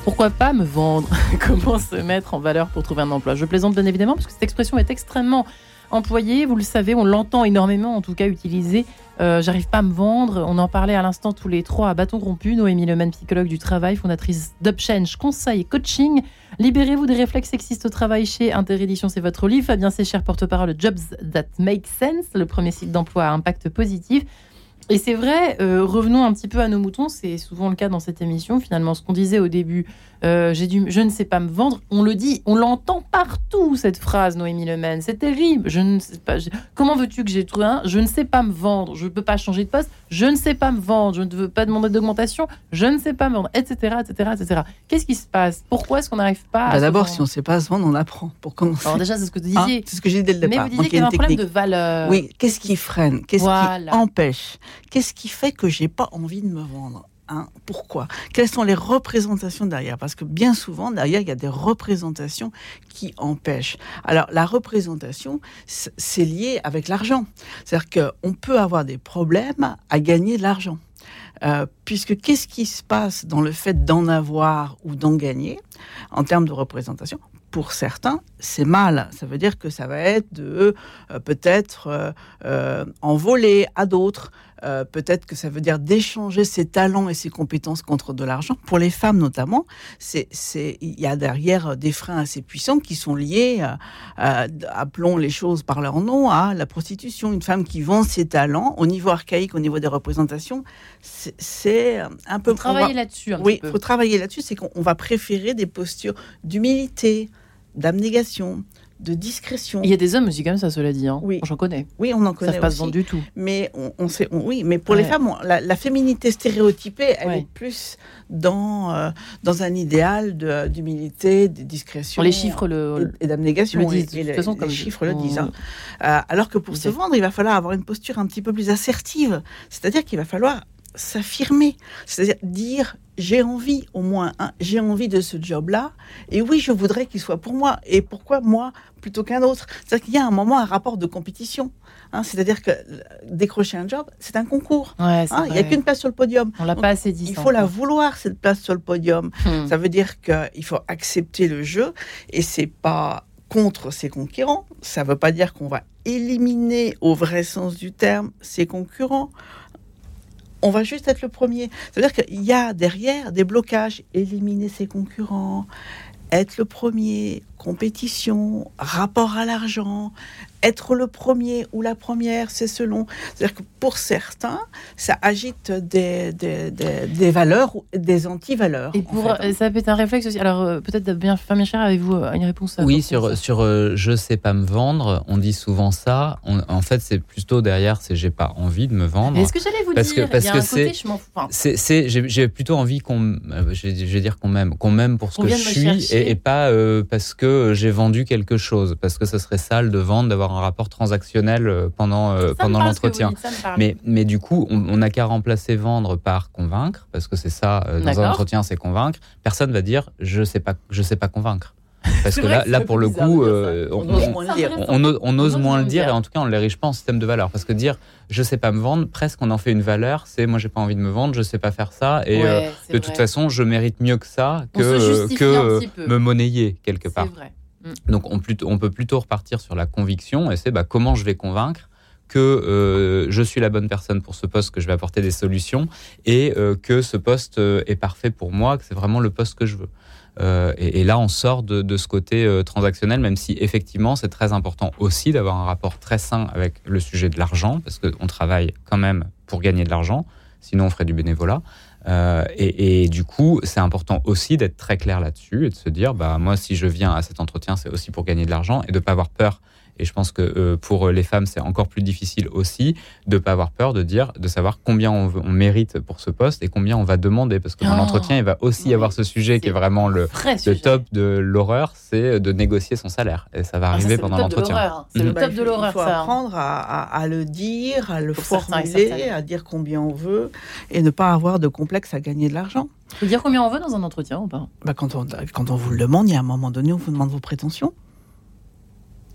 pourquoi pas me vendre Comment se mettre en valeur pour trouver un emploi? Je plaisante bien évidemment parce que cette expression est extrêmement employée, vous le savez, on l'entend énormément en tout cas utilisée. Euh, J'arrive pas à me vendre. On en parlait à l'instant tous les trois à bâton rompu. Noémie Leman, psychologue du travail, fondatrice d'Upchange, conseil et coaching. Libérez-vous des réflexes sexistes au travail chez Interédition, c'est votre livre. Fabien Sécher, porte-parole Jobs That Make Sense, le premier site d'emploi à impact positif. Et c'est vrai, euh, revenons un petit peu à nos moutons, c'est souvent le cas dans cette émission. Finalement, ce qu'on disait au début, euh, j'ai dû, je ne sais pas me vendre, on le dit, on l'entend partout cette phrase, Noémie Lemen. C'est terrible. Je ne sais pas. je- comment veux-tu que j'ai trouvé un Je ne sais pas me vendre. Je ne peux pas changer de poste. Je ne sais pas me vendre. Je ne veux pas demander d'augmentation. Je ne sais pas me vendre, etc., etc., etc. Qu'est-ce qui se passe? Pourquoi est-ce qu'on n'arrive pas Bah, D'abord, si on ne sait pas se vendre, on apprend pour commencer. Alors déjà, c'est ce que vous Hein, disiez. c'est ce que j'ai dit dès le Mais départ. vous Donc, disiez qu'il y il a un problème de valeur. Oui, qu'est-ce qui freine? Qu'est-ce Voilà. qui empêche? Qu'est-ce qui fait que j'ai pas envie de me vendre Hein, pourquoi? Quelles sont les représentations derrière? Parce que bien souvent, derrière, il y a des représentations qui empêchent. Alors, la représentation, c'est lié avec l'argent. C'est-à-dire qu'on peut avoir des problèmes à gagner de l'argent. Euh, puisque qu'est-ce qui se passe dans le fait d'en avoir ou d'en gagner en termes de représentation? Pour certains, c'est mal. Ça veut dire que ça va être de euh, peut-être euh, euh, en voler à d'autres. Euh, peut-être que ça veut dire d'échanger ses talents et ses compétences contre de l'argent. Pour les femmes notamment, il y a derrière des freins assez puissants qui sont liés, euh, à- appelons les choses par leur nom, à la prostitution. Une femme qui vend ses talents, au niveau archaïque, au niveau des représentations, c'est, un peu... Faut travailler là-dessus Oui, il faut travailler là-dessus. C'est qu'on on va préférer des postures d'humilité, d'abnégation, de discrétion. Il y a des hommes aussi comme ça, cela dit. Hein. Oui. J'en connais. Oui, on en Ça connaît se passe aussi. du tout. Mais on, on sait, on- oui, mais pour les femmes, on- la, la féminité stéréotypée, elle Ouais. est plus dans euh, dans un idéal de- d'humilité, de discrétion. Les chiffres le, et, et d'abnégation. le et- disent. De toute les- façon, les comme chiffres le disent. hein. Euh, alors que pour se vendre, il va falloir avoir une posture un petit peu plus assertive. C'est-à-dire qu'il va falloir s'affirmer. C'est-à-dire dire j'ai envie au moins, hein, j'ai envie de ce job-là. Et oui, je voudrais qu'il soit pour moi. Et pourquoi moi plutôt qu'un autre? C'est-à-dire qu'il y a un moment un rapport de compétition. hein. C'est-à-dire que euh, décrocher un job, c'est un concours. Ouais, hein. Il n'y a qu'une place sur le podium. On l'a pas assez dit. Il faut la vouloir cette place sur le podium. Hmm. Ça veut dire qu'il faut accepter le jeu et c'est pas contre ses concurrents. Ça veut pas dire qu'on va éliminer au vrai sens du terme ses concurrents. On va juste être le premier. C'est-à-dire qu'il y a derrière des blocages. Éliminer ses concurrents, être le premier, compétition, rapport à l'argent, être le premier ou la première, c'est selon. C'est-à-dire que pour certains, ça agite des, des, des- des valeurs ou des anti-valeurs. Et en pour, fait. ça peut être un réflexe aussi. Alors, euh, peut-être bien, Fabien Cher, avez-vous euh, une réponse à Oui, sur, sur euh, je sais pas me vendre, on dit souvent ça. On- en fait, c'est plutôt derrière, c'est j'ai pas envie de me vendre. Est-ce que j'allais vous Parce que- dire parce Il y a que c'est- je m'en fous. Enfin, C'est, c'est- j'ai, j'ai plutôt envie qu'on, euh, je, vais- je vais dire qu'on m'aime, qu'on m'aime pour ce que je suis et, et pas euh, parce que j'ai vendu quelque chose, parce que ça serait sale de vendre, d'avoir un rapport transactionnel euh, pendant euh, pendant ce que l'entretien. Mais, mais du coup, on n'a qu'à remplacer vendre par convaincre, parce que c'est ça, euh, dans un entretien, c'est convaincre. Personne va dire je sais pas, je sais pas convaincre. Parce que là, là pour le coup, euh, on, On ose on- moins le dire. on ose, moins le et en tout cas on ne l'érige pas en système de valeur parce que dire je sais pas me vendre presque on en fait une valeur c'est moi j'ai pas envie de me vendre je sais pas faire ça et Ouais, euh, de vrai. toute façon je mérite mieux que ça que, euh, que me monnayer quelque part vrai. donc on, plutôt- on peut plutôt repartir sur la conviction et c'est bah, comment je vais convaincre que euh, je suis la bonne personne pour ce poste, que je vais apporter des solutions et euh, que ce poste euh, est parfait pour moi, que c'est vraiment le poste que je veux. Euh, et, là, on sort de, ce côté euh, transactionnel, même si effectivement, c'est très important aussi d'avoir un rapport très sain avec le sujet de l'argent, parce qu'on travaille quand même pour gagner de l'argent, sinon on ferait du bénévolat. Euh, et, et du coup, c'est important aussi d'être très clair là-dessus et de se dire, bah moi, si je viens à cet entretien, c'est aussi pour gagner de l'argent et de pas avoir peur. Et je pense que euh, pour les femmes, c'est encore plus difficile aussi de pas avoir peur de dire, de savoir combien on, veut- on mérite pour ce poste et combien on va demander, parce que dans Oh, l'entretien, il va aussi y oui, avoir ce sujet qui est vraiment le, Vrai le top de l'horreur, c'est de négocier son salaire. Et ça va Ah, ça, arriver c'est le pendant top de l'entretien. l'horreur. C'est Mhm. le Bah, top il de l'horreur, Il faut ça. hein. apprendre à, à- à le dire, à le Pour formuler, à dire combien on veut et ne pas avoir de complexe à gagner de l'argent. Faut dire combien on veut dans un entretien ou pas? Bah, quand, on, quand on vous le demande, il y a un moment donné, on vous demande vos prétentions.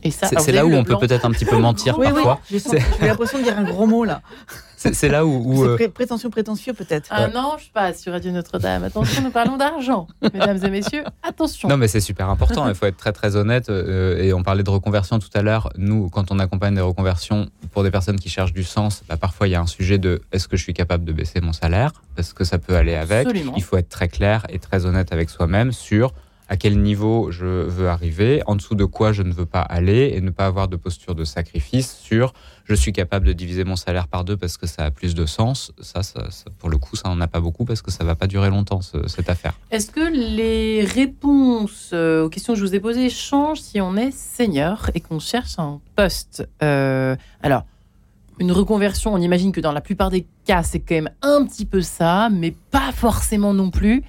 Et ça, C'est là où on peut peut-être un petit peu mentir Oui, parfois. j'ai l'impression de dire un gros mot là. C'est là où, où, C'est euh, pré- prétentieux, prétentieux peut-être. Ah non, je passe sur Radio Notre-Dame. Attention, nous parlons d'argent. Mesdames et messieurs, attention. Non, mais c'est super important. Il faut être très très honnête. euh, et on parlait de reconversion tout à l'heure. Nous, quand on accompagne des reconversions pour des personnes qui cherchent du sens, bah, parfois il y a un sujet de est-ce que je suis capable de baisser mon salaire? Parce que ça peut aller avec. Absolument. Il faut être très clair et très honnête avec soi-même sur à quel niveau je veux arriver, en dessous de quoi je ne veux pas aller et ne pas avoir de posture de sacrifice sur je suis capable de diviser mon salaire par deux parce que ça a plus de sens. Ça, pour le coup, ça n'en a pas beaucoup parce que ça va pas durer longtemps ce- cette affaire. Est-ce que les réponses euh, aux questions que je vous ai posées changent si on est senior et qu'on cherche un poste? Euh, Alors, une reconversion, on imagine que dans la plupart des cas, c'est quand même un petit peu ça, mais pas forcément non plus.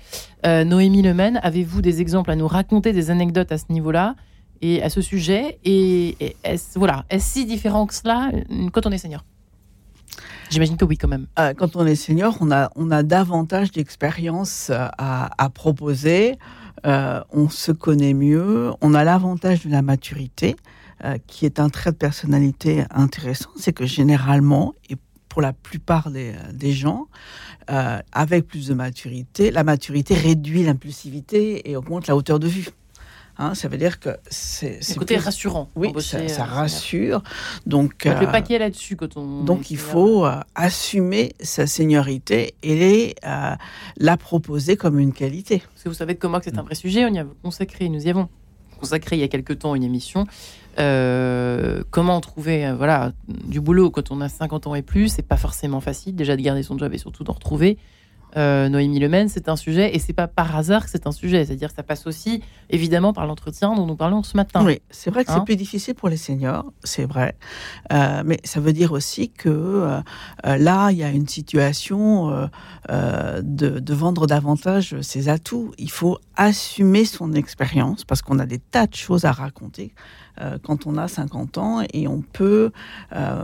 Euh, Noémie Lemaine, avez-vous des exemples à nous raconter, des anecdotes à ce niveau-là et à ce sujet Et, et est-ce si différent que cela euh, quand on est senior? J'imagine que oui, quand même. Euh, quand on est senior, on a, on a davantage d'expérience euh, à, proposer. On se connaît mieux. On a l'avantage de la maturité, qui est un trait de personnalité intéressant. C'est que généralement, et pour la plupart des, des gens, euh, avec plus de maturité, la maturité réduit l'impulsivité et augmente la hauteur de vue. Hein, ça veut dire que c'est C'est côté plus- rassurant. Oui, ça, ça euh, rassure. Donc, le euh, paquet là-dessus quand on. donc il faut euh, assumer sa seniorité et euh, la proposer comme une qualité. Parce que vous savez que moi que c'est un vrai sujet, on y a consacré, nous y avons consacré il y a quelque temps une émission. Euh, comment trouver euh, voilà, du boulot quand on a 50 ans et plus, c'est pas forcément facile déjà de garder son job et surtout d'en retrouver. Euh, Noémie Lemaine, c'est un sujet et c'est pas par hasard que c'est un sujet, c'est-à-dire que ça passe aussi évidemment par l'entretien dont nous parlons ce matin. Oui, c'est vrai que Hein c'est plus difficile pour les seniors, c'est vrai. Euh, mais ça veut dire aussi que euh, euh, là, il y a une situation de, de vendre davantage ses atouts. Il faut assumer son expérience parce qu'on a des tas de choses à raconter quand on a 50 ans et on peut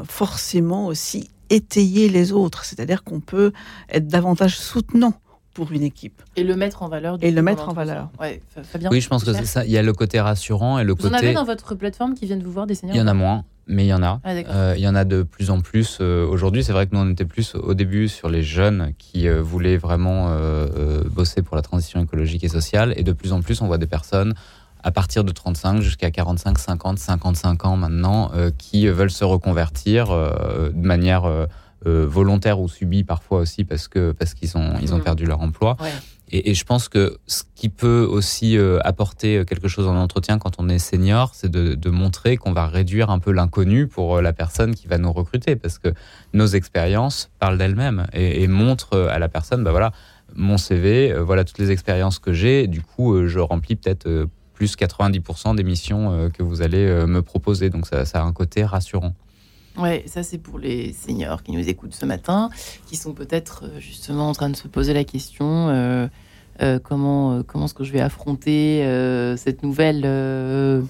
forcément aussi étayer les autres. C'est-à-dire qu'on peut être davantage soutenant pour une équipe. Et le mettre en valeur. du Et coup, le mettre en valeur. Ouais, Fa- Fabien. Oui, je pense que c'est ça. Il y a le côté rassurant et le Vous en côté. avez dans votre plateforme qui viennent vous voir des seniors Il y en a moins, mais il y en a. Ah. Euh, il y en a de plus en plus euh, aujourd'hui. C'est vrai que nous, on était plus au début sur les jeunes qui euh, voulaient vraiment euh, euh, bosser pour la transition écologique et sociale. Et de plus en plus, on voit des personnes à partir de 35 jusqu'à 45, 50, 55 ans maintenant euh, qui veulent se reconvertir euh, de manière euh, euh, volontaire ou subie parfois aussi parce que parce qu'ils ont ils ont Mhm. perdu leur emploi. Ouais. Et, et je pense que ce qui peut aussi euh, apporter quelque chose en entretien quand on est senior, c'est de, de montrer qu'on va réduire un peu l'inconnu pour euh, la personne qui va nous recruter, parce que nos expériences parlent d'elles-mêmes et, et montrent euh, à la personne, bah voilà, mon CV, euh, voilà toutes les expériences que j'ai. Du coup, euh, je remplis peut-être euh, plus 90% des missions euh, que vous allez euh, me proposer. Donc ça, ça a un côté rassurant. Ouais, ça c'est pour les seniors qui nous écoutent ce matin, qui sont peut-être euh, justement en train de se poser la question euh, euh, comment euh, comment est-ce que je vais affronter euh, cette nouvelle euh,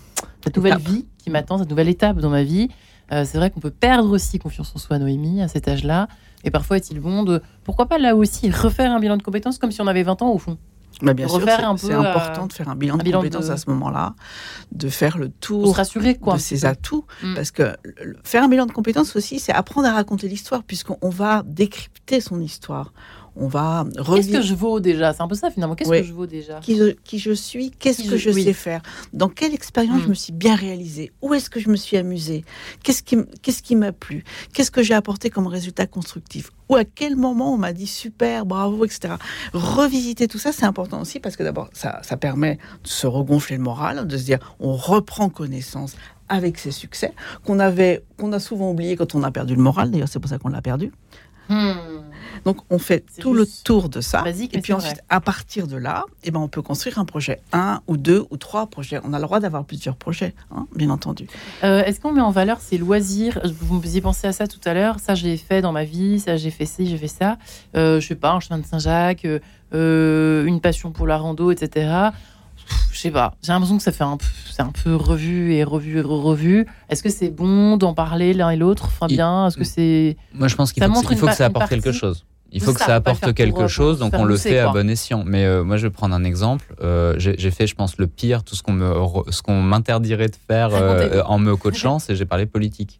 cette nouvelle Étape. vie qui m'attend, cette nouvelle étape dans ma vie. Euh, c'est vrai qu'on peut perdre aussi confiance en soi, Noémie, à cet âge-là. Et parfois est-il bon de pourquoi pas là aussi refaire un bilan de compétences comme si on avait 20 ans au fond? Mais bien sûr, c'est euh, important de faire un bilan un de compétences de- à ce moment-là, de faire le tour rassurer quoi. de ses atouts. Mm. Parce que faire un bilan de compétences aussi, c'est apprendre à raconter l'histoire, puisqu'on va décrypter son histoire. On va Qu'est-ce que je vaux déjà? C'est un peu ça finalement. Qu'est-ce Oui. que je vaux déjà? Qui je, qui je suis, qu'est-ce que je- je oui. sais faire, dans quelle expérience Mm. je me suis bien réalisée, où est-ce que je me suis amusée, qu'est-ce qui, m- qu'est-ce qui m'a plu, qu'est-ce que j'ai apporté comme résultat constructif, ou à quel moment on m'a dit super, bravo, etc. Revisiter tout ça, c'est important aussi parce que d'abord, ça, ça permet de se regonfler le moral, de se dire on reprend connaissance avec ses succès qu'on avait, qu'on a souvent oublié quand on a perdu le moral. D'ailleurs, c'est pour ça qu'on l'a perdu. Hmm. Donc, on fait tout le tour de ça. basique, et puis ensuite, vrai. à partir de là, eh ben, on peut construire un projet. Un ou deux ou trois projets. On a le droit d'avoir plusieurs projets, hein, bien entendu. Euh, Est-ce qu'on met en valeur ces loisirs? Vous faisiez penser à ça tout à l'heure. Ça, j'ai fait dans ma vie. Ça, j'ai fait ci, j'ai fait ça. Euh, je sais pas, un chemin de Saint-Jacques, euh, euh, une passion pour la rando, etc. Je sais pas. J'ai l'impression que ça fait un, peu- c'est un peu revu et revu et revu. Est-ce que c'est bon d'en parler l'un et l'autre Fabien, est-ce que c'est Moi, je pense qu'il faut, que, il faut ça apporte quelque partie. chose. Il faut que ça, apporte quelque euh, chose, donc on le fait à bon escient. Mais euh, moi, je vais prendre un exemple. Euh, J'ai fait, je pense, le pire, tout ce qu'on me, ce qu'on m'interdirait de faire euh, en me coachant, c'est j'ai parlé politique.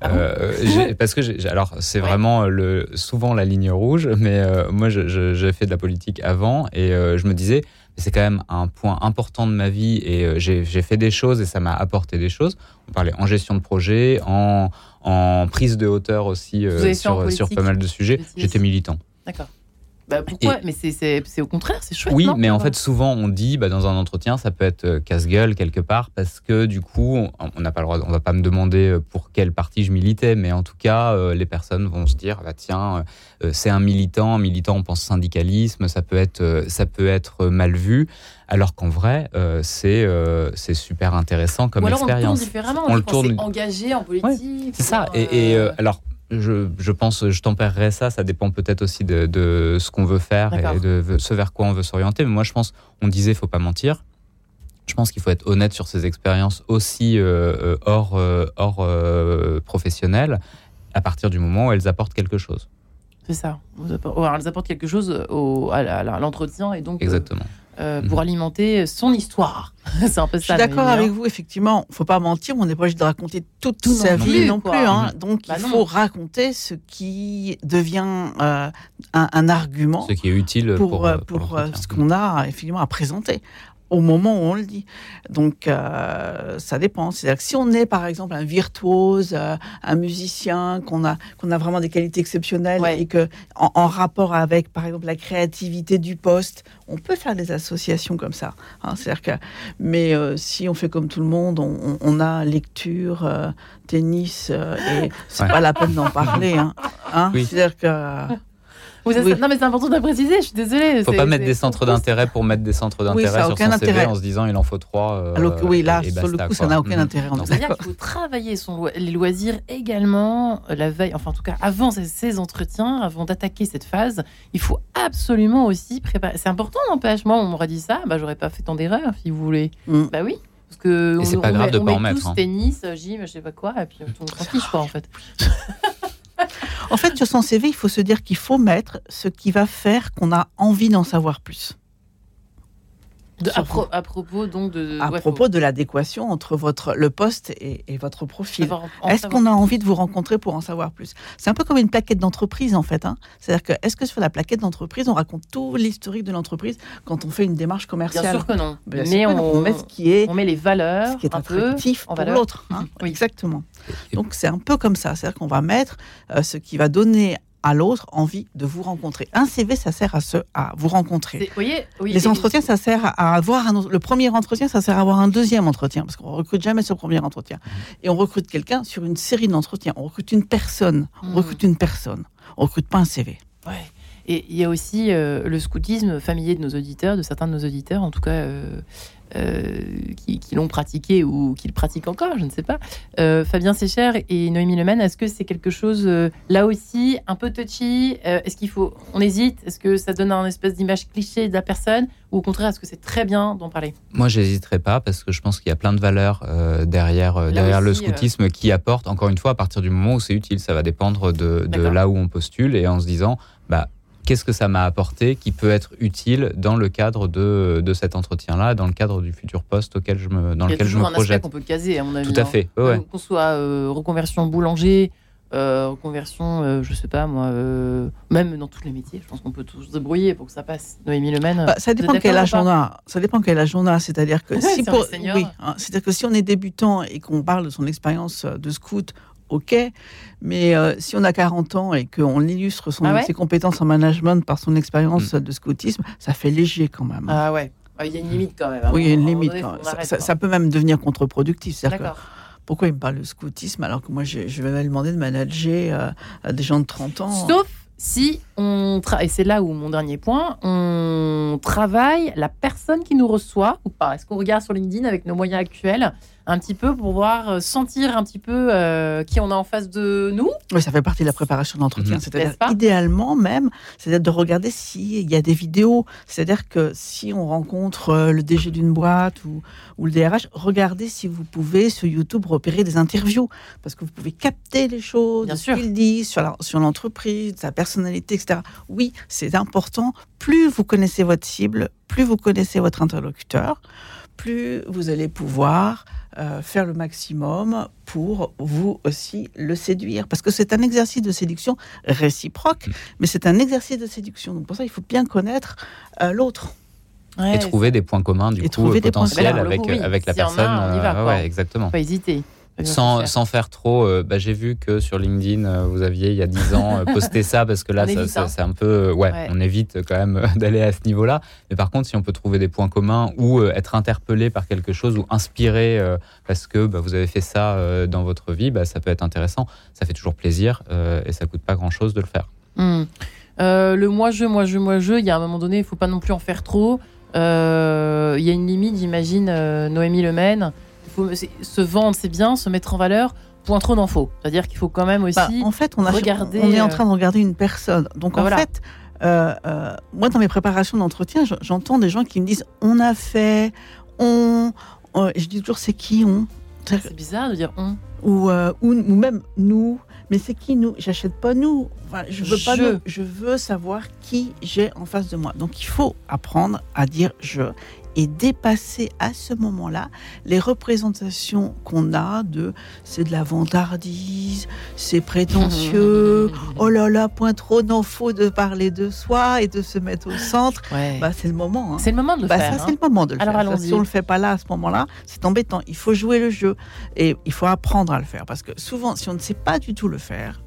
Ah bon Euh, parce que j'ai- alors c'est vraiment le souvent la ligne rouge, mais euh, moi j'ai fait de la politique avant et euh, je me disais mais c'est quand même un point important de ma vie et euh, j'ai fait des choses et ça m'a apporté des choses. On parlait en gestion de projet, en, en prise de hauteur aussi euh, sur, sur politique pas mal de sujets. J'étais militant. D'accord. Bah, pourquoi? Mais c'est- au contraire, c'est chouette. Oui, non? mais en fait, souvent, on dit bah, dans un entretien, ça peut être euh, casse-gueule quelque part, parce que du coup, on n'a pas le droit, on va pas me demander euh, pour quel parti je militais, mais en tout cas, euh, les personnes vont se dire, bah, tiens, euh, c'est un militant, un militant, on pense syndicalisme, ça peut être, euh, ça peut être mal vu, alors qu'en vrai, euh, c'est euh, c'est super intéressant comme alors on le tourne expérience. différemment. On On, le tourne- engagé en politique. C'est ça. ou, Et, et, euh, euh, alors, je, je pense, je tempérerai ça. Ça dépend peut-être aussi de, de ce qu'on veut faire et de ce vers quoi on veut s'orienter. Mais moi, je pense, on disait, faut pas mentir. Je pense qu'il faut être honnête sur ses expériences aussi euh, euh, hors, euh, hors euh, professionnel, à partir du moment où elles apportent quelque chose. C'est ça. Alors, elles apportent quelque chose au, à l'entretien et donc Exactement. Euh, pour alimenter son histoire. c'est un peu Je ça. suis d'accord avec vous, effectivement. faut pas mentir, on n'est pas obligé de raconter toute Tout sa non vie plus, non quoi. plus. hein. Donc Bah il non. faut raconter ce qui devient euh, un, un argument Ce qui est utile pour, pour, euh, pour, pour l'entretien. ce qu'on a effectivement à présenter au moment où on le dit. Donc euh, ça dépend. C'est-à-dire que si on est par exemple un virtuose, euh, un musicien, qu'on a qu'on a vraiment des qualités exceptionnelles Ouais. et que en, en rapport avec par exemple la créativité du poste, on peut faire des associations comme ça. hein. C'est-à-dire que mais euh, si on fait comme tout le monde, on, on- on a lecture, euh, tennis euh, et c'est Ouais. pas la peine d'en parler. Hein. Hein? Oui. C'est-à-dire que Oui. Non, mais c'est important de préciser. Je suis désolée. faut c'est- pas mettre des centres d'intérêt pour mettre des centres d'intérêt a sur aucun son CV intérêt. en se disant il en faut trois. euh, Alors oui, là, et sur le coup, ça n'a aucun Mhm. intérêt, C'est-à-dire qu'il faut travailler son les loisirs également euh, la veille, enfin en tout cas avant ces, ces entretiens, avant d'attaquer cette phase, il faut absolument aussi préparer. C'est important, n'empêche. Moi, on m'aurait dit ça, bah j'aurais pas fait tant d'erreurs, si vous voulez. Mm. Bah oui. Parce que Et c'est on- pas on grave met- de on pas met en mettre, tous hein. tennis, gym, je sais pas quoi, et puis on s'en fiche quoi en fait. En fait, sur son CV, il faut se dire qu'il faut mettre ce qui va faire qu'on a envie d'en savoir plus. De- à, Sur- pro- à propos donc de. À ouais, propos faut de l'adéquation entre votre, le poste et, et votre profil. Est-ce qu'on a envie de vous rencontrer pour en savoir plus? C'est un peu comme une plaquette d'entreprise, en fait. hein. C'est-à-dire que, est-ce que sur la plaquette d'entreprise, on raconte tout l'historique de l'entreprise quand on fait une démarche Bien commerciale sûr que non. Bien mais sûr que non. on, on met ce qui est, on met les valeurs ce qui est un peu attractif pour l'autre. hein. Oui. Exactement. Donc, c'est un peu comme ça. C'est-à-dire qu'on va mettre euh, ce qui va donner à l'autre envie de vous rencontrer. Un CV, ça sert à, ce, à vous rencontrer. Vous voyez, oui, Les et- entretiens, ça sert à avoir un, le premier entretien, ça sert à avoir un deuxième entretien, parce qu'on recrute jamais sur le premier entretien. Et on recrute quelqu'un sur une série d'entretiens. On recrute une personne. On Mhm. recrute une personne. On recrute pas un CV. Ouais. Et il y a aussi euh, le scoutisme familier de nos auditeurs, de certains de nos auditeurs, en tout cas, euh, euh, qui, qui l'ont pratiqué ou qui le pratiquent encore, je ne sais pas. Euh, Fabien Sécher et Noémie Leman, est-ce que c'est quelque chose, euh, là aussi, un peu touchy Est-ce qu'il faut. On hésite Est-ce que ça donne un espèce d'image cliché de la personne Ou au contraire, est-ce que c'est très bien d'en parler? Moi, j'hésiterai pas parce que je pense qu'il y a plein de valeurs derrière, derrière le aussi, scoutisme qui apportent, encore une fois, à partir du moment où c'est utile. Ça va dépendre de, de là où on postule et en se disant, bah, qu'est-ce que ça m'a apporté qui peut être utile dans le cadre de, de cet entretien-là, dans le cadre du futur poste auquel je me, dans Il y a lequel je toujours me un aspect projette. qu'on peut caser, à mon avis. Tout à hein. fait. Ouais. Qu'on soit euh, reconversion boulanger, euh, reconversion, euh, je sais pas moi, euh, même dans tous les métiers, je pense qu'on peut tous se débrouiller pour que ça passe. Noémie Leman. Bah, ça dépend quel âge on a. Ça dépend quel âge on a. C'est-à-dire que si pour, oui, hein, c'est-à-dire que si on est débutant et qu'on parle de son expérience de scout, ok. Mais euh, si on a 40 ans et qu'on illustre son, Ah ouais? ses compétences en management par son expérience de scoutisme, ça fait léger quand même. Ah ouais. Il y a une limite quand même. hein. oui, il y a À un une limite. quand même. Ça, peut même devenir contre-productif. D'accord. pourquoi il me parle de scoutisme alors que moi je, je vais lui demander de manager euh, à des gens de 30 ans Sauf si on et c'est là où mon dernier point, on travaille la personne qui nous reçoit ou pas. Est-ce qu'on regarde sur LinkedIn avec nos moyens actuels un petit peu pour voir euh, sentir un petit peu euh, qui on a en face de nous? Oui, ça fait partie de la préparation de l'entretien. Mhm. C'est-à-dire, idéalement même, c'est-à-dire de regarder s'il y a des vidéos. C'est-à-dire que si on rencontre euh, le DG d'une boîte ou, ou le DRH, regardez si vous pouvez sur YouTube repérer des interviews. Parce que vous pouvez capter les choses, Bien ce qu'il dit sur l'entreprise, sa personnalité, etc. Oui, c'est important. Plus vous connaissez votre cible, plus vous connaissez votre interlocuteur, plus vous allez pouvoir euh, faire le maximum pour vous aussi le séduire. Parce que c'est un exercice de séduction réciproque, mais c'est un exercice de séduction. Donc pour ça, il faut bien connaître euh, l'autre. et trouver des points communs du Et coup trouver des points potentiels communs. avec, Oui, avec la en a, personne. on y va, euh, ouais, exactement. Pas hésiter. Sans, faire. sans faire trop, euh, bah, j'ai vu que sur LinkedIn, euh, vous aviez il y a 10 ans euh, posté ça parce que là, hein. c'est un peu. euh, ouais, Ouais. on évite quand même d'aller à ce niveau-là. Mais par contre, si on peut trouver des points communs ou être interpellé par quelque chose ou inspiré parce que bah, vous avez fait ça dans votre vie, bah, ça peut être intéressant. Ça fait toujours plaisir et ça coûte pas grand-chose de le faire. Hmm. Le moi-je, moi-je, moi-je, il y a un moment donné, il faut pas non plus en faire trop. Il y a une limite, j'imagine, Noémie Lemaine. Faut se vendre, c'est bien, se mettre en valeur. Point trop faut. C'est-à-dire qu'il faut quand même aussi. Bah, en fait, on, a, regarder, on est en euh, train de regarder une personne. Donc bah en voilà. fait, euh, euh, moi, dans mes préparations d'entretien, je- j'entends des gens qui me disent on a fait, on. euh, je dis toujours c'est qui on? C'est-à-dire C'est bizarre de dire on. ou, ou, ou même nous. Mais c'est qui nous? J'achète pas nous. Enfin, je veux pas Je. nous. Je veux savoir qui j'ai en face de moi. Donc il faut apprendre à dire je et dépasser à ce moment-là les représentations qu'on a de c'est de la vantardise, c'est prétentieux, oh là là, point trop, non, faut de parler de soi et de se mettre au centre. Ouais. Bah, c'est le moment. hein. c'est le moment de le Bah, faire. ça, hein. c'est le moment de le Alors, faire. Ça. Si on le fait pas là, à ce moment-là, c'est embêtant. Il faut jouer le jeu. Et il faut apprendre à le faire. Parce que souvent, si on ne sait pas du tout le faire,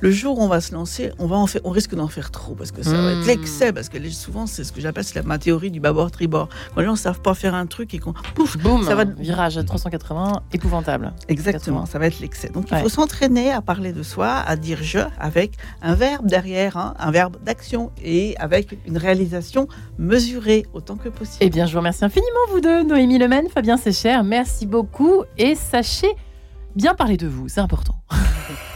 le jour où on va se lancer, on, va en faire, on risque d'en faire trop. Parce que ça va Hmm. être l'excès. Parce que souvent, c'est ce que j'appelle la- ma théorie du bâbord-tribord. Quand les gens ne savent pas faire un truc et qu'on. Pouf Boum, ça va- virage à 380, épouvantable. Exactement, 80. ça va être l'excès. Donc il faut s'entraîner à parler de soi, à dire je avec un verbe derrière, hein, un verbe d'action et avec une réalisation mesurée autant que possible. Eh bien, je vous remercie infiniment, vous deux, Noémie Lemaine, Fabien Sécher. Merci beaucoup. Et sachez bien parler de vous, c'est important.